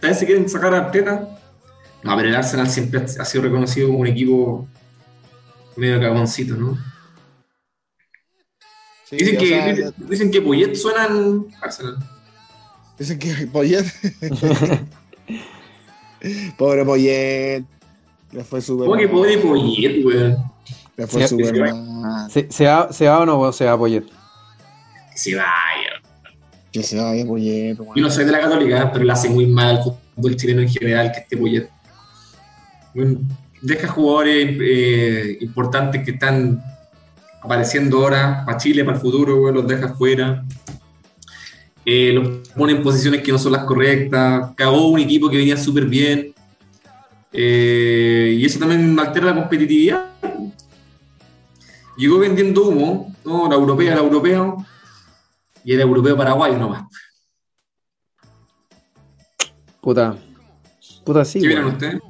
Vez se quieren sacar a Arteta. No, pero el Arsenal siempre ha sido reconocido como un equipo medio cagoncito, ¿no? dicen, que, dicen, que Poyet suena en Arsenal. Dicen que Poyet. Pobre Poyet. Le fue súper ¿Cómo que pobre Poyet, weón? Le fue súper mal. ¿Se, se, va, ¿Se va o no se va Poyet? Que se vaya. Que se vaya Poyet, weón. Yo no soy de la católica, pero le hace muy mal al fútbol chileno en general que esté Poyet. Deja jugadores eh, importantes que están apareciendo ahora para Chile, para el futuro, weón, los deja fuera. Eh, los pone en posiciones que no son las correctas. Cagó un equipo que venía súper bien. Eh, y eso también altera la competitividad. Llegó vendiendo humo, ¿no? La europea, la europeo, y era europeo paraguayo nomás. Puta. Puta, sí. ¿Qué vieron ustedes?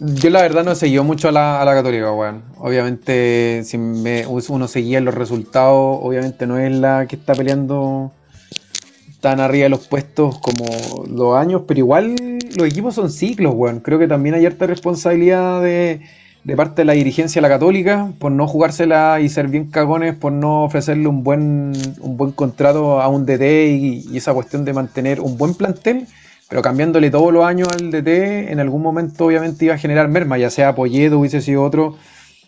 Yo la verdad no seguí mucho a la, a la católica, weón. Obviamente, si uno seguía los resultados, obviamente no es la que está peleando tan arriba de los puestos como los años, pero igual los equipos son ciclos, weón. Creo que también hay harta responsabilidad de, parte de la dirigencia de la Católica por no jugársela y ser bien cagones, por no ofrecerle un buen, un buen contrato a un DT y, esa cuestión de mantener un buen plantel, pero cambiándole todos los años al DT, en algún momento obviamente iba a generar merma, ya sea Polledo hubiese sido otro.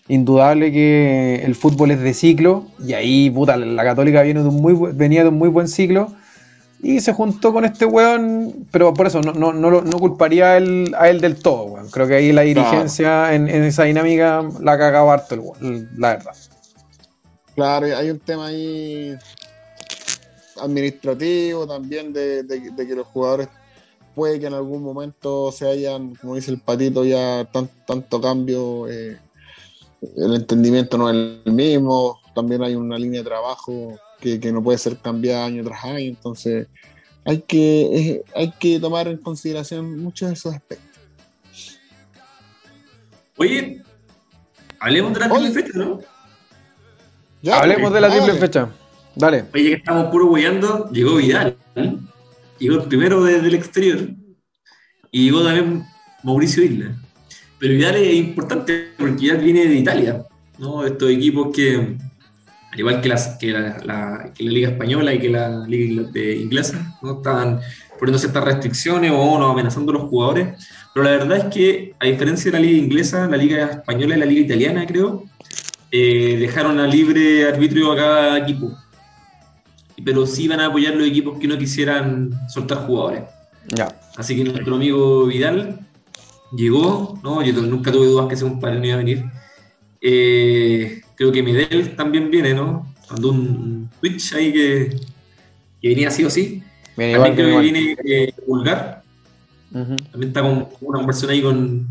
Indudable que el fútbol es de ciclo y ahí, puta, la Católica viene de un muy, venía de un muy buen ciclo y se juntó con este weón, pero por eso no, no, no, culparía a él, a él, del todo, weón. Creo que ahí la dirigencia en, esa dinámica la cagaba harto, el la verdad. Claro, hay un tema ahí administrativo también de, que los jugadores puede que en algún momento se hayan, como dice el patito, ya tanto cambio, eh, el entendimiento no es el mismo, también hay una línea de trabajo que, no puede ser cambiada año tras año, entonces hay que, eh, hay que tomar en consideración muchos de esos aspectos. Oye, hablemos de la triple fecha, ¿no? hablemos de la triple fecha. Dale. Oye, que estamos puro hueando, llegó Vidal, llegó el primero desde el exterior, y llegó también Mauricio Isla. Pero Vidal es importante porque ya viene de Italia, ¿no? Estos equipos que al igual que, las, que, la, Liga Española y que la Liga inglesa, ¿no? estaban poniendo ciertas restricciones o no, amenazando a los jugadores. Pero la verdad es que, a diferencia de la Liga Inglesa, la Liga Española y la Liga Italiana, creo, eh, dejaron a libre arbitrio a cada equipo. Pero sí van a apoyar los equipos que no quisieran soltar jugadores. Ya. Así que nuestro amigo Vidal llegó, ¿no? yo nunca tuve dudas que ese compadre no iba a venir. Eh, Creo que Midel también viene, ¿no? Mandó un Twitch ahí que, que venía así o sí. también creo que viene eh, Vulgar. También está con una conversación ahí con,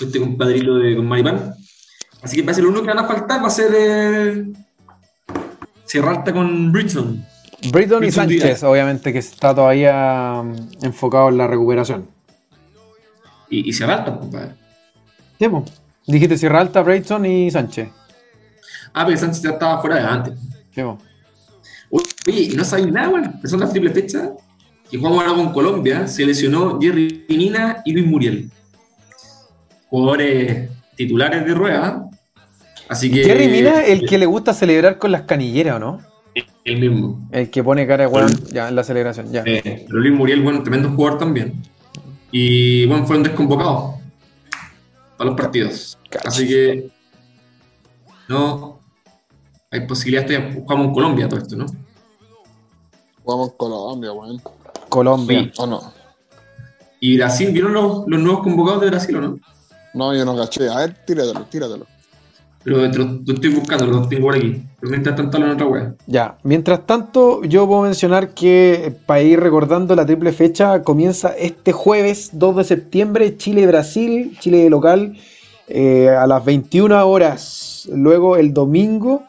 este compadrito de con Maripán. Así que va a ser lo único que van a faltar, va a ser eh, cerrarte con Britton. Britton y Sánchez, obviamente, que está todavía mm, enfocado en la recuperación. Y, y Sierra Alta, compadre. Sí, Dijiste Sierra Alta, Brayton y Sánchez. Ah, pero Sánchez ya estaba fuera de antes. Oye, ¿y no sabéis nada, bueno? Son las triple fecha que jugamos ahora con Colombia. Se lesionó Jerry Nina y Luis Muriel. Jugadores titulares de rueda. Así que. Jerry Mina, el que le gusta celebrar con las canilleras, ¿o no? El mismo. El que pone cara de weón ya en la celebración, ya. Eh, pero Luis Muriel, bueno, tremendo jugador también. Y bueno, fueron desconvocados para los partidos. Así que. No, hay posibilidades de jugamos en Colombia todo esto, ¿no? Jugamos en Colombia, weón. Colombia. ¿O no? ¿Y Brasil? ¿Vieron los, nuevos convocados de Brasil o no? No, yo no caché. A ver, tíratelo, tíratelo. Lo, lo, estoy buscando, lo tengo por aquí. Pero mientras tanto, en otra web. Ya, mientras tanto, yo puedo mencionar que para ir recordando la triple fecha, comienza este jueves 2 de septiembre, Chile-Brasil, Chile local, eh, a las 21 horas. Luego el domingo,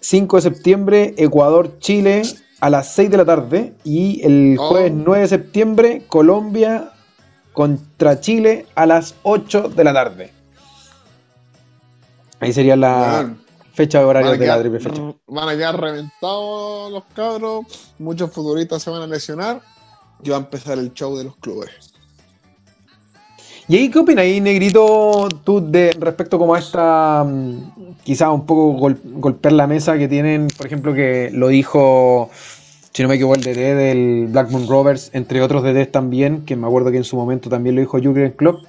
5 de septiembre, Ecuador-Chile a las 6 de la tarde. Y el Oh. jueves 9 de septiembre, Colombia contra Chile a las 8 de la tarde. Ahí sería la Weón, fecha de horario van, a de la triple fecha. van a quedar reventados los cabros. Muchos futbolistas se van a lesionar. Y va a empezar el show de los clubes. ¿Y ahí qué opinas, ahí, Negrito, tú de respecto como a esta, mm, quizás un poco gol- golpear la mesa que tienen, por ejemplo, que lo dijo, si no me equivoco, el DT del Blackburn Rovers, entre otros DTs también, que me acuerdo que en su momento también lo dijo Jürgen Klopp,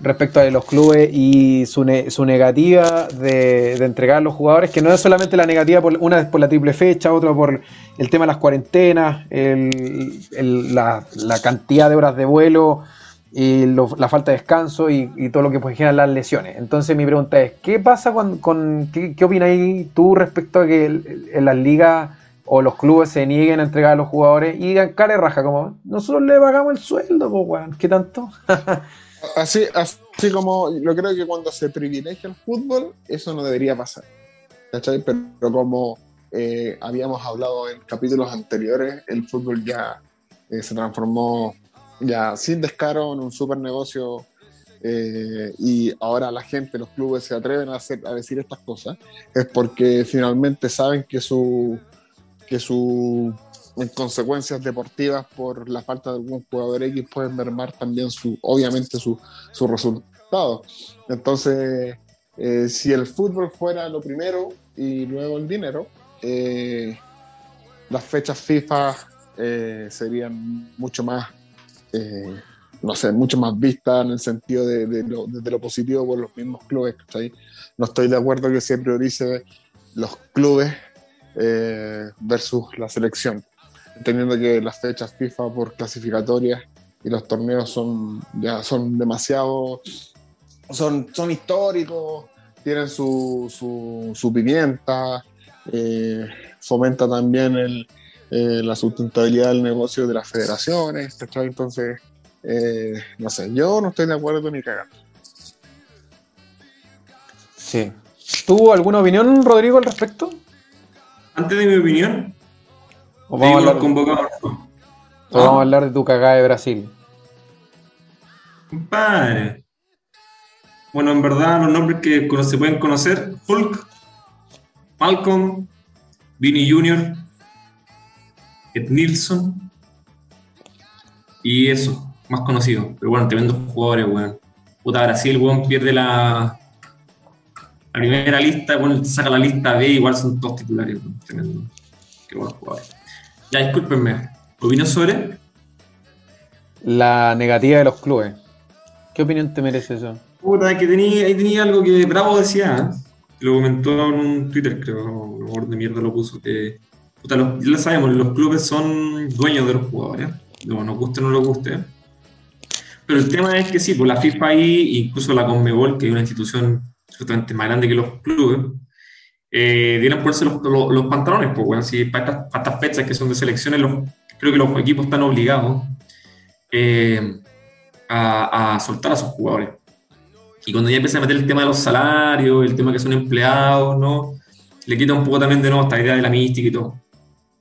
respecto a los clubes y su, ne- su negativa de, de entregar a los jugadores, que no es solamente la negativa, una es por la triple fecha, otra por el tema de las cuarentenas, el- el- la, la cantidad de horas de vuelo y la falta de descanso y, y todo lo que generan las lesiones. Entonces mi pregunta es, ¿qué pasa con, con- qué, qué opinas tú respecto a que en las ligas o los clubes se nieguen a entregar a los jugadores y digan cara de raja como nosotros le pagamos el sueldo, pues weón, ¿qué tanto? Así, así como yo creo que cuando se privilegia el fútbol, eso no debería pasar. Pero, como eh, habíamos hablado en capítulos anteriores, el fútbol ya eh, se transformó ya sin descaro en un super negocio eh, y ahora la gente, los clubes se atreven a, a decir estas cosas, es porque finalmente saben que su que su en consecuencias deportivas por la falta de algún jugador X pueden mermar también su, obviamente su, su resultado. Entonces, eh, si el fútbol fuera lo primero y luego el dinero, eh, las fechas FIFA eh, serían mucho más, no sé, mucho más vistas en el sentido de, de lo, positivo por los mismos clubes. ¿cachai? No estoy de acuerdo que se priorice los clubes versus la selección entendiendo que las fechas FIFA por clasificatorias y los torneos son ya son demasiado son, son históricos tienen su, su, su pimienta eh, fomenta también el, eh, la sustentabilidad del negocio de las federaciones ¿cachai? entonces eh, no sé yo no estoy de acuerdo ni cagando Sí. ¿Tuvo alguna opinión, Rodrigo, al respecto? Antes de mi opinión, ¿O vamos, a hablar, o vamos a hablar de tu cagada de Brasil? Compadre. Bueno, en verdad, los nombres que se pueden conocer: Hulk, Malcolm, Vinny Jr., Ed Nilsson y eso, más conocido. Pero bueno, tremendos jugadores, weón. Puta, Brasil, weón, pierde la, la primera lista, bueno, saca la lista B, igual son todos titulares, weón. Tremendo. Qué buenos jugadores. Ya, discúlpenme. ¿Opinión sobre? La negativa de los clubes. ¿Qué opinión te merece eso? Puta, que tenía, ahí tenía algo que Bravo decía, ¿eh? lo comentó en un Twitter, creo, lo mejor de mierda lo puso, que puta, los- ya lo sabemos, los clubes son dueños de los jugadores, no, nos guste o no nos guste. Pero el tema es que sí, pues la FIFA ahí, incluso la Conmebol, que es una institución justamente más grande que los clubes, eh, dieron ponerse los, los- los pantalones, pues bueno, si para estas, para estas fechas que son de selecciones, los, creo que los equipos están obligados eh, a, a soltar a sus jugadores. Y cuando ya empieza a meter el tema de los salarios, el tema que son empleados, ¿no? Le quita un poco también de nuevo esta idea de la mística y todo.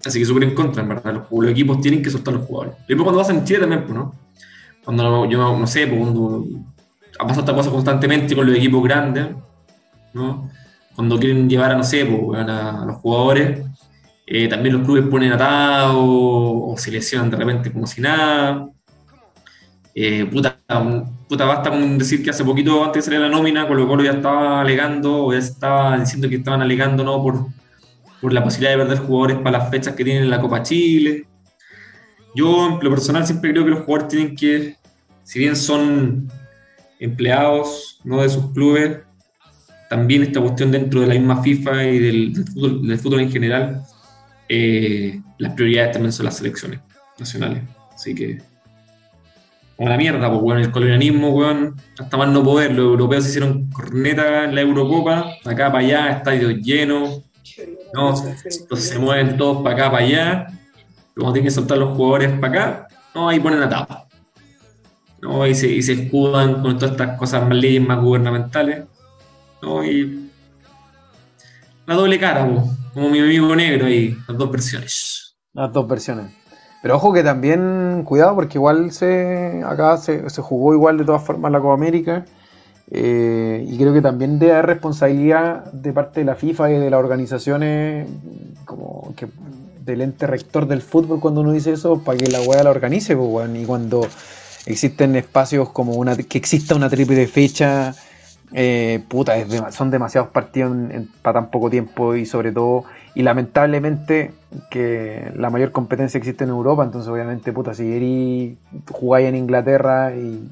Así que súper en contra, en verdad. Los, los equipos tienen que soltar a los jugadores. Y cuando pasa en Chile también, pues, ¿no? Cuando yo no sé, pues, cuando ha pasado esta cosa constantemente con los equipos grandes, ¿no? Cuando quieren llevar a, no sé, pues, a, los jugadores, eh, también los clubes ponen atados o se lesionan de repente como si nada. Eh, puta, un- puta, basta con decir que hace poquito, antes de salir la nómina, Colo Colo ya estaba alegando, o ya estaba diciendo que estaban alegando ¿no? por, por la posibilidad de perder jugadores para las fechas que tienen en la Copa Chile. Yo, en lo personal, siempre creo que los jugadores tienen que, si bien son empleados no de sus clubes, también esta cuestión dentro de la misma FIFA y del, fútbol, del fútbol en general, eh, las prioridades también son las selecciones nacionales. Así que como la mierda, pues, weón, el colonialismo, weón, hasta más no poder. Los europeos se hicieron corneta en la Eurocopa, acá para allá, estadios llenos, ¿no? Entonces se mueven todos para acá, para allá, como tienen que soltar los jugadores para acá, no, ahí ponen a tapa. ¿no? Y, se, y se escudan con todas estas cosas más leyes más gubernamentales, ¿no? Y la doble cara, como mi amigo negro ahí, las dos versiones. Las dos versiones. Pero ojo que también, cuidado, porque igual se acá se, jugó igual de todas formas la Copa América. eh, y creo que también debe haber responsabilidad de parte de la FIFA y de las organizaciones, como que del ente rector del fútbol, cuando uno dice eso, para que la weá la organice, pues. Y cuando existen espacios como una que exista una triple fecha, eh, puta, son demasiados partidos para tan poco tiempo y sobre todo, y lamentablemente que la mayor competencia existe en Europa, entonces obviamente, puta, si eri jugáis en Inglaterra y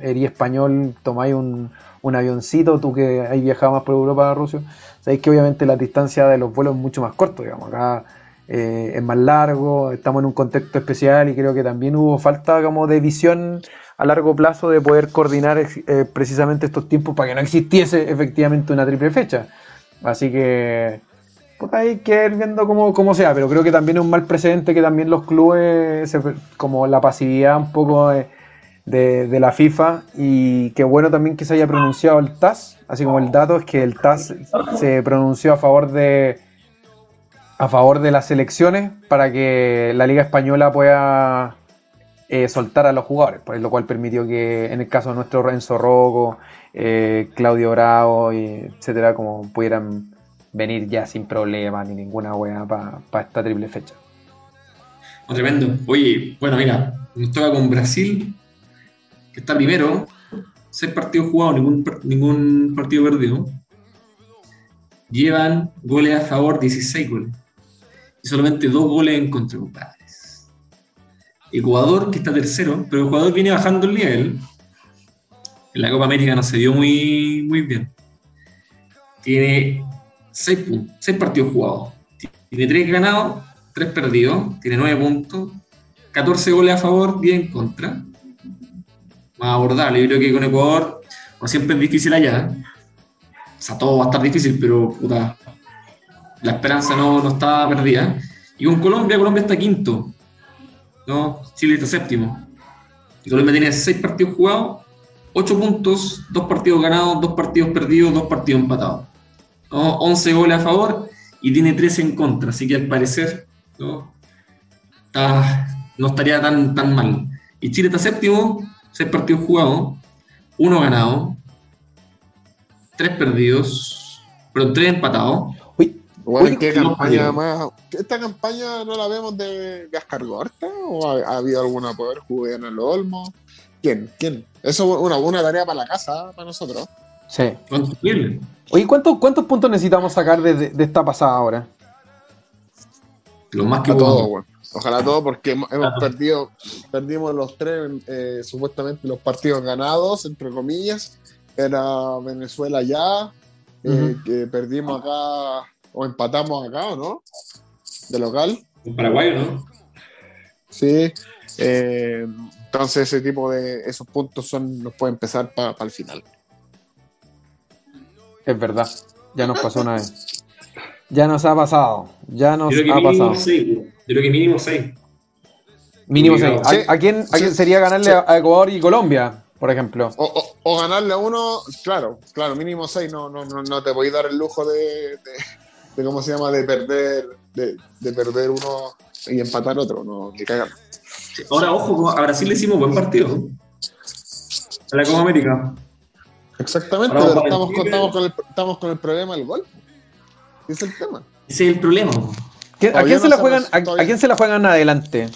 eri español, tomáis un, un avioncito, tú que has viajado más por Europa a Rusia, sabéis que obviamente la distancia de los vuelos es mucho más corta, digamos, acá eh, es más largo, estamos en un contexto especial y creo que también hubo falta como de visión a largo plazo de poder coordinar eh, precisamente estos tiempos para que no existiese efectivamente una triple fecha. Así que pues hay que ir viendo cómo, cómo sea, pero creo que también es un mal precedente que también los clubes, como la pasividad un poco de, de- de la FIFA y qué bueno también que se haya pronunciado el TAS, así como el dato es que el TAS se pronunció a favor de a favor de las elecciones para que la Liga Española pueda eh, soltar a los jugadores, por lo cual permitió que en el caso de nuestro Renzo Rocco, eh, Claudio Bravo, y etcétera, como pudieran venir ya sin problemas ni ninguna wea para esta triple fecha. Oh, tremendo. Oye, bueno, mira, nos toca con Brasil, que está primero, seis partidos jugados, ningún, ningún partido perdido. Llevan goles a favor, 16 goles. Y solamente dos goles en contra, compadres. Ecuador, que está tercero, pero Ecuador viene bajando el nivel. En la Copa América no se dio muy, muy bien. Tiene seis, pun- seis partidos jugados. Tiene tres ganados, tres perdidos. Tiene nueve puntos. 14 goles a favor, 10 en contra. Más abordable. Yo creo que con Ecuador, como siempre es difícil allá. O sea, todo va a estar difícil, pero puta, la esperanza no, no está perdida. Y con Colombia, Colombia está quinto. ¿no? Chile está séptimo. Y Colombia tiene seis partidos jugados, ocho puntos, dos partidos ganados, dos partidos perdidos, dos partidos empatados. ¿no? 11 goles a favor y tiene 13 en contra. Así que al parecer ¿no? está- no estaría tan, tan mal. Y Chile está séptimo, seis partidos jugados, uno ganado, tres perdidos, pero tres empatados. Bueno, Oye, ¿qué campaña más? ¿Esta campaña no la vemos de Gascar Gorta? ¿O ha, ha habido alguna poder jugar en el Olmo? ¿Quién? ¿Quién? Eso es una, una tarea para la casa, para nosotros. sí. Oye, ¿cuántos, ¿cuántos puntos necesitamos sacar de, de- de esta pasada ahora? Lo más que todo, weón. Ojalá todo, porque hemos, hemos Claro. perdido, perdimos los tres, eh, supuestamente los partidos ganados, entre comillas. Era Venezuela ya, eh, que perdimos acá, o empatamos acá, ¿o no? De local. Un paraguayo, ¿no? Sí. eh, entonces ese tipo de esos puntos son nos puede empezar para el final. Es verdad, ya nos pasó una vez. Ya nos ha pasado, ya nos ha mínimo pasado. 6. Yo creo que mínimo 6. Mínimo seis. ¿A, a quién, a quién sería ganarle Sí. a- a Ecuador y Colombia, por ejemplo? O, o- o ganarle a uno, claro, claro, mínimo seis, no, no, no, no te podéis dar el lujo de, de, de cómo se llama, de perder, de, de perder uno y empatar otro, no, que cagan. Ahora, ojo, a Brasil le hicimos buen partido. A la Copa América. Exactamente, pero estamos, con, Chile. estamos, con el, estamos con el problema del gol. Ese es el tema. Ese es el problema. ¿Quién- ¿A quién, se no la juegan, a, quién se la juegan adelante?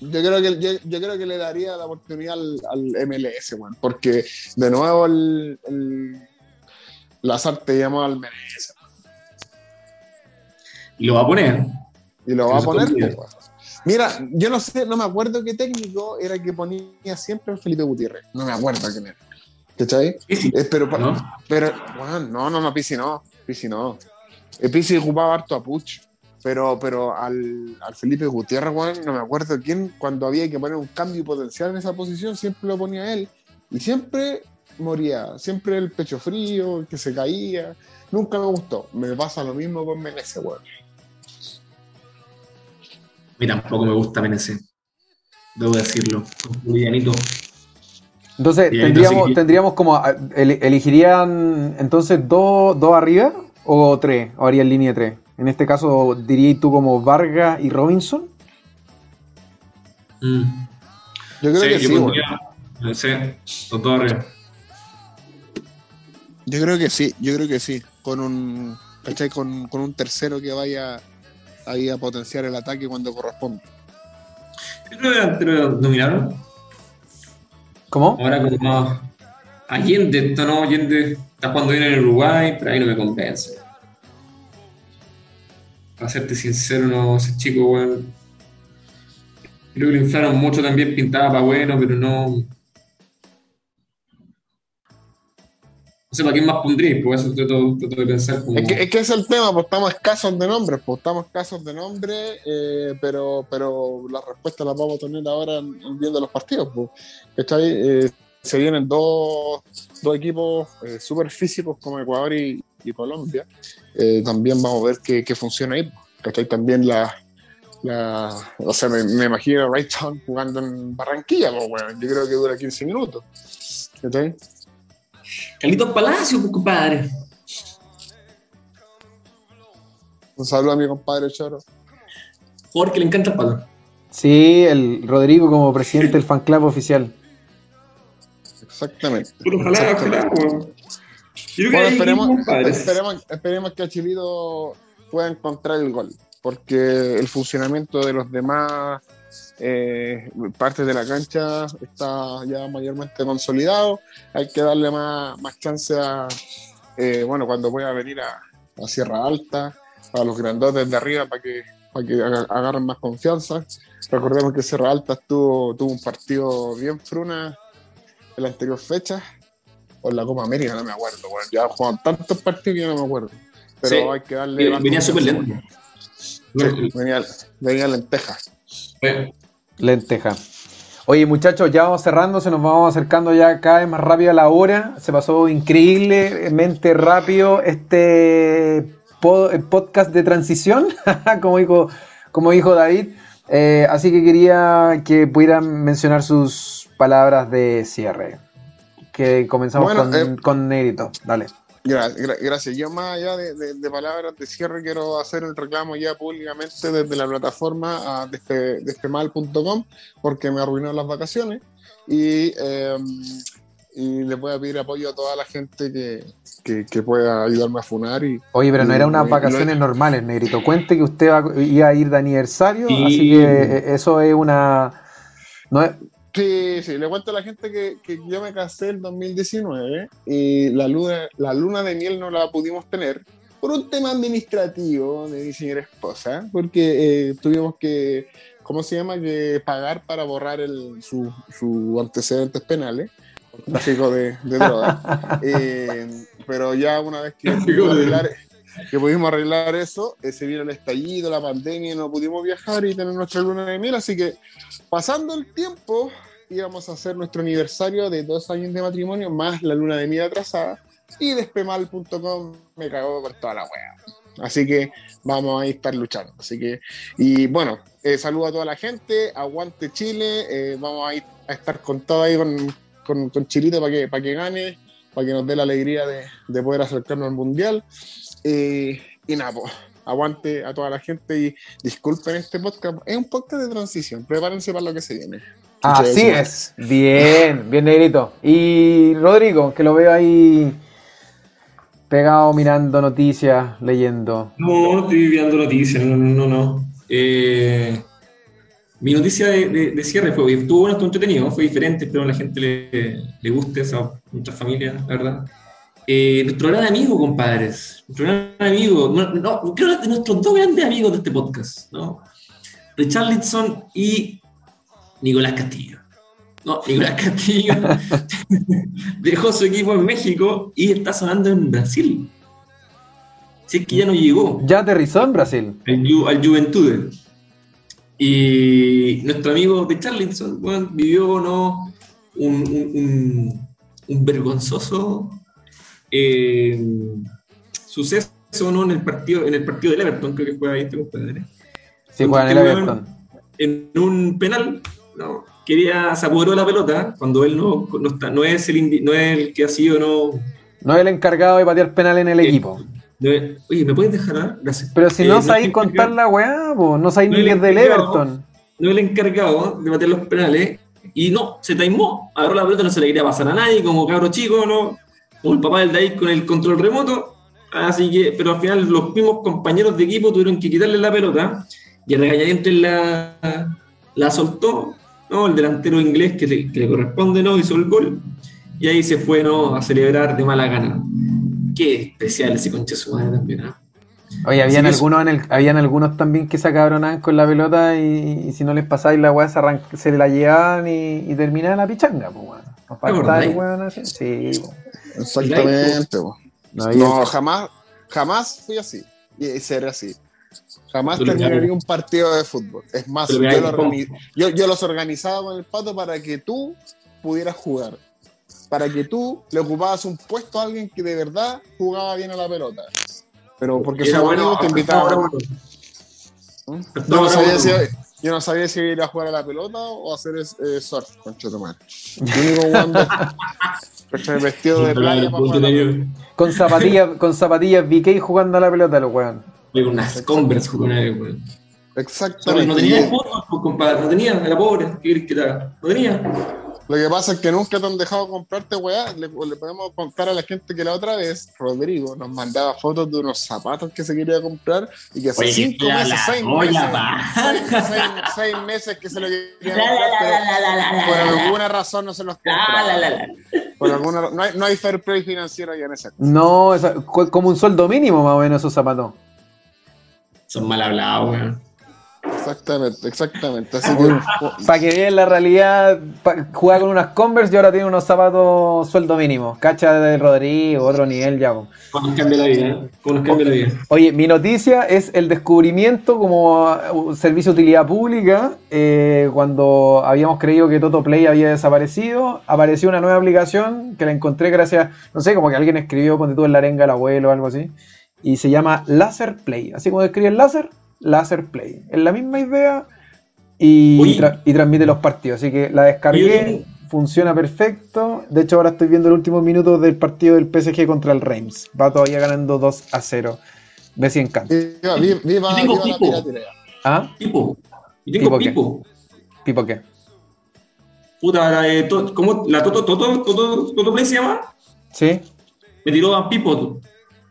Yo creo que yo, yo creo que le daría la oportunidad al, al MLS, weón, porque de nuevo el, el Lazar te llamó al MLS Y lo va a poner. y lo va a poner. pues. Mira, yo no sé, no me acuerdo qué técnico era que ponía siempre Felipe Gutiérrez. No me acuerdo quién era. ¿Cachai? Eh, pero, ¿No? pero, weón, no, no, no, Pisi no. Pisi no. Eh, Pisi ocupaba harto a Puch. Pero, pero al, Felipe Gutiérrez, no me acuerdo quién, cuando había que poner un cambio potencial en esa posición, siempre lo ponía él. Y siempre moría, siempre el pecho frío, que se caía. Nunca me gustó. Me pasa lo mismo con Menezes, weón. A mí tampoco me gusta Menezes. Debo decirlo. Livianito. Entonces, tendríamos, tendríamos como. ¿Elegirían entonces dos, dos arriba o tres? ¿O harían línea tres? En este caso, dirías tú como Vargas y Robinson. Mm. Yo creo que sí. sí, los dos arriba. Yo creo que sí, yo creo que sí. Con un, Con, con un tercero que vaya ahí a potenciar el ataque cuando corresponde. Yo creo que lo dominaron. ¿Cómo? Ahora como Allende, está no, Allende está jugando bien en Uruguay, pero ahí no me convence. Para serte sincero, no, ese chico, bueno, creo que lo inflaron mucho también, pintaba para bueno, pero no, sé para quién más pondría, por eso trato, de pensar como... Es que, es es el tema, pues estamos escasos de nombres, pues estamos escasos de nombres, eh, pero, pero la respuesta la vamos a tener ahora viendo los partidos, pues. Eh, se vienen dos, dos equipos eh, físicos como Ecuador y, Colombia. Eh, también vamos a ver qué, qué funciona ahí. ¿cachai? También la, la, o sea, me, imagino a Rayton jugando en Barranquilla, pues, bueno, yo creo que dura 15 minutos. ¿cachai? Carlitos Palacio, pues, compadre. Un saludo a mi compadre Choro. Porque le encanta el palo. Sí, el Rodrigo como presidente del fan club oficial. Exactamente. ojalá, ojalá, esperemos, esperemos, esperemos, que Chilito pueda encontrar el gol, porque el funcionamiento de los demás eh, partes de la cancha está ya mayormente consolidado. Hay que darle más, más chance a, eh, bueno, cuando pueda venir a, Sierra Alta, a los grandotes de arriba para que, para que agarren más confianza. Recordemos que Sierra Alta tuvo, tuvo un partido bien fruna en la anterior fecha, o en la Copa América, no me acuerdo. Bueno, ya jugaron tantos partidos que no me acuerdo. Pero hay que darle. Venía súper lento. venía, venía lenteja. Lenteja. Oye, muchachos, ya vamos cerrando, se nos vamos acercando ya cada vez más rápido a la hora. Se pasó increíblemente rápido este podcast de transición, como, dijo, como dijo David. Eh, así que quería que pudieran mencionar sus palabras de cierre. Que comenzamos con, eh, con Negrito. Dale. Gracias. Yo más allá de, palabras de cierre quiero hacer el reclamo ya públicamente desde la plataforma a despemal.com porque me arruinó las vacaciones y, eh, y le voy a pedir apoyo a toda la gente que, pueda ayudarme a funar. Y, Oye, pero no eran unas vacaciones normales, Negrito. Cuente que usted iba a ir de aniversario, así que eso es una... No es, Sí, sí, le cuento a la gente que, yo me casé en 2019 y la luna, la luna de miel no la pudimos tener por un tema administrativo de mi señora esposa, porque eh, tuvimos que, ¿cómo se llama?, que pagar para borrar el, sus su antecedentes penales tráfico de, de drogas. Eh, pero ya una vez que que pudimos arreglar eso, eh, se vino el estallido, la pandemia, no pudimos viajar y tener nuestra luna de miel, así que pasando el tiempo íbamos a hacer nuestro aniversario de dos años de matrimonio más la luna de miel atrasada y despemal.com me cagó con toda la wea. Así que vamos a estar luchando. Así que, y bueno, eh, saludo a toda la gente, aguante Chile, eh, vamos a, ir a estar con todo ahí con, con, con Chilito para que, para que gane, para que nos dé la alegría de, de poder acercarnos al Mundial. Eh, y nada, aguante a toda la gente y disculpen este podcast. Es un podcast de transición, prepárense para lo que se viene. Así es. Bien, bien negrito. Y Rodrigo, que lo veo ahí pegado mirando noticias, leyendo. No, no estoy viendo noticias, no, no, no. Eh, mi noticia de, cierre fue, estuvo bueno, estuvo entretenido, fue diferente, espero a la gente le, le guste, a nuestra familia, la verdad. Eh, nuestro gran amigo, compadres. Nuestro gran amigo. No, creo que nuestros dos grandes amigos de este podcast, ¿no? Richarlison y Nicolás Castillo. No, Nicolás Castillo dejó su equipo en México y está sonando en Brasil. si es que ya no llegó. Ya aterrizó en Brasil. Al, Juventude. Y nuestro amigo de Charlington vivió ¿no? un, vergonzoso eh, suceso ¿no? en el partido en el partido del Everton, creo que fue ahí este compadre. Sí, juega en el Everton. En un penal, ¿no? quería, se apoderó de la pelota cuando él no, no, está, no, es el no es el que ha sido, no. No es el encargado de patear penal en el equipo. Oye, ¿me puedes dejar? Ah? Gracias. Pero si no eh, sabéis contar la weá, no sabéis ni es del Everton. No es el encargado de patear los penales. Y no, se taimó, agarró la pelota, no se le quería pasar a nadie, como cabro chico, ¿no? Como el papá del David con el control remoto. Así que, pero al final los mismos compañeros de equipo tuvieron que quitarle la pelota y el regañadiente la, la soltó ¿no? El delantero inglés que le, corresponde, ¿no? Hizo el gol. Y ahí se fue, ¿no? A celebrar de mala gana. Qué especial ese concha su madre también, ¿no? Oye, habían algunos, en el, habían algunos también que se acabronaban con la pelota y, si no les pasáis la weá se, se la llevaban y, y terminaban la pichanga, pues bueno. Sí, Exactamente, no, jamás, jamás fui así. Y ser así. Jamás terminaría un partido de fútbol. Es más, yo, los organizaba con el pato para que tú pudieras jugar. Para que tú le ocupabas un puesto a alguien que de verdad jugaba bien a la pelota. Pero porque su bueno, te invitaba. ¿Mm? Yo no, sabía si, yo no sabía si ir a jugar a la pelota o hacer eh, surf con Chotomar. vestido de playa con zapatillas, con zapatillas BK jugando a la pelota, los weón unas Converse weón. Exactamente. no tenía fotos, pues, compadre, no tenía, era pobre, ¿qué que era? No tenía. Lo que pasa es que nunca te han dejado comprarte weá. Le, podemos contar a la gente que la otra vez, Rodrigo, nos mandaba fotos de unos zapatos que se quería comprar y que hace cinco meses, seis meses, seis, meses que se lo quería comprar. por alguna razón no se los compraba. Por alguna, no, hay, no hay fair play financiero ahí en ese. No, es como un sueldo mínimo más o menos esos zapatos. Son mal hablados, weón. Exactamente, exactamente. Para que vean la realidad, juega con unas Converse y ahora tiene unos zapatos sueldo mínimo. Cacha de Rodrigo, otro nivel ya. Cuando nos cambia la vida, ¿eh? nos cambia la vida. Oye, mi noticia es el descubrimiento como uh, servicio de utilidad pública. Eh, cuando habíamos creído que Toto Play había desaparecido, apareció una nueva aplicación que la encontré gracias, no sé, como que alguien escribió, ponte tú en la arenga el abuelo o algo así y se llama Laser Play. Así como escribe el láser, Laser Play. Es la misma idea y, y, transmite los partidos. Así que la descargué, funciona perfecto. De hecho, ahora estoy viendo el último minuto del partido del PSG contra el Reims. Va todavía ganando 2 a 0. Ve si encanta. Viva, viva, viva, tengo pipo. ¿Ah? Pipo. Y tengo pipo. ¿Pipo qué? Puta, la ¿cómo? ¿La Toto, Toto, Toto, Toto Play se llama? Sí. Me tiró a Pipo.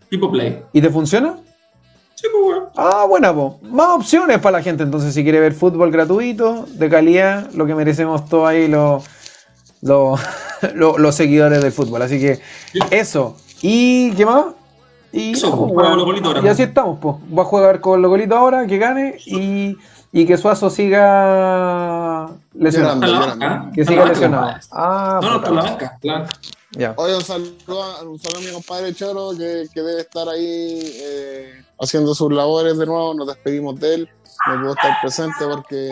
Tipo Play. ¿Y te funciona? Sí, pues bueno. Ah, buena, pues. Más opciones para la gente. Entonces, si quiere ver fútbol gratuito, de calidad, lo que merecemos todos ahí los, los, seguidores del fútbol. Así que, eso. ¿Y qué más? Y, eso, pues, ahora. Y así estamos, pues. Va a jugar con los golitos ahora, que gane y, y que Suazo siga lesionado. Que siga lesionado. Ah, no, no, por la banca, claro. Oye, un saludo, a, un saludo a mi compadre Choro que, que debe estar ahí eh, haciendo sus labores de nuevo. Nos despedimos de él. No pudo estar presente porque,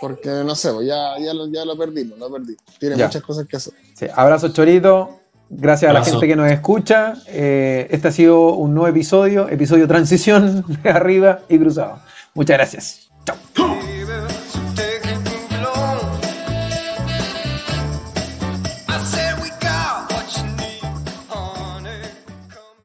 porque no sé, pues ya, ya, lo, ya lo perdimos, lo perdimos. Tiene muchas cosas que hacer. Sí, abrazo Chorito. Gracias a la gente que nos escucha. Eh, este ha sido un nuevo episodio, episodio transición de arriba y cruzado. Muchas gracias. Chao.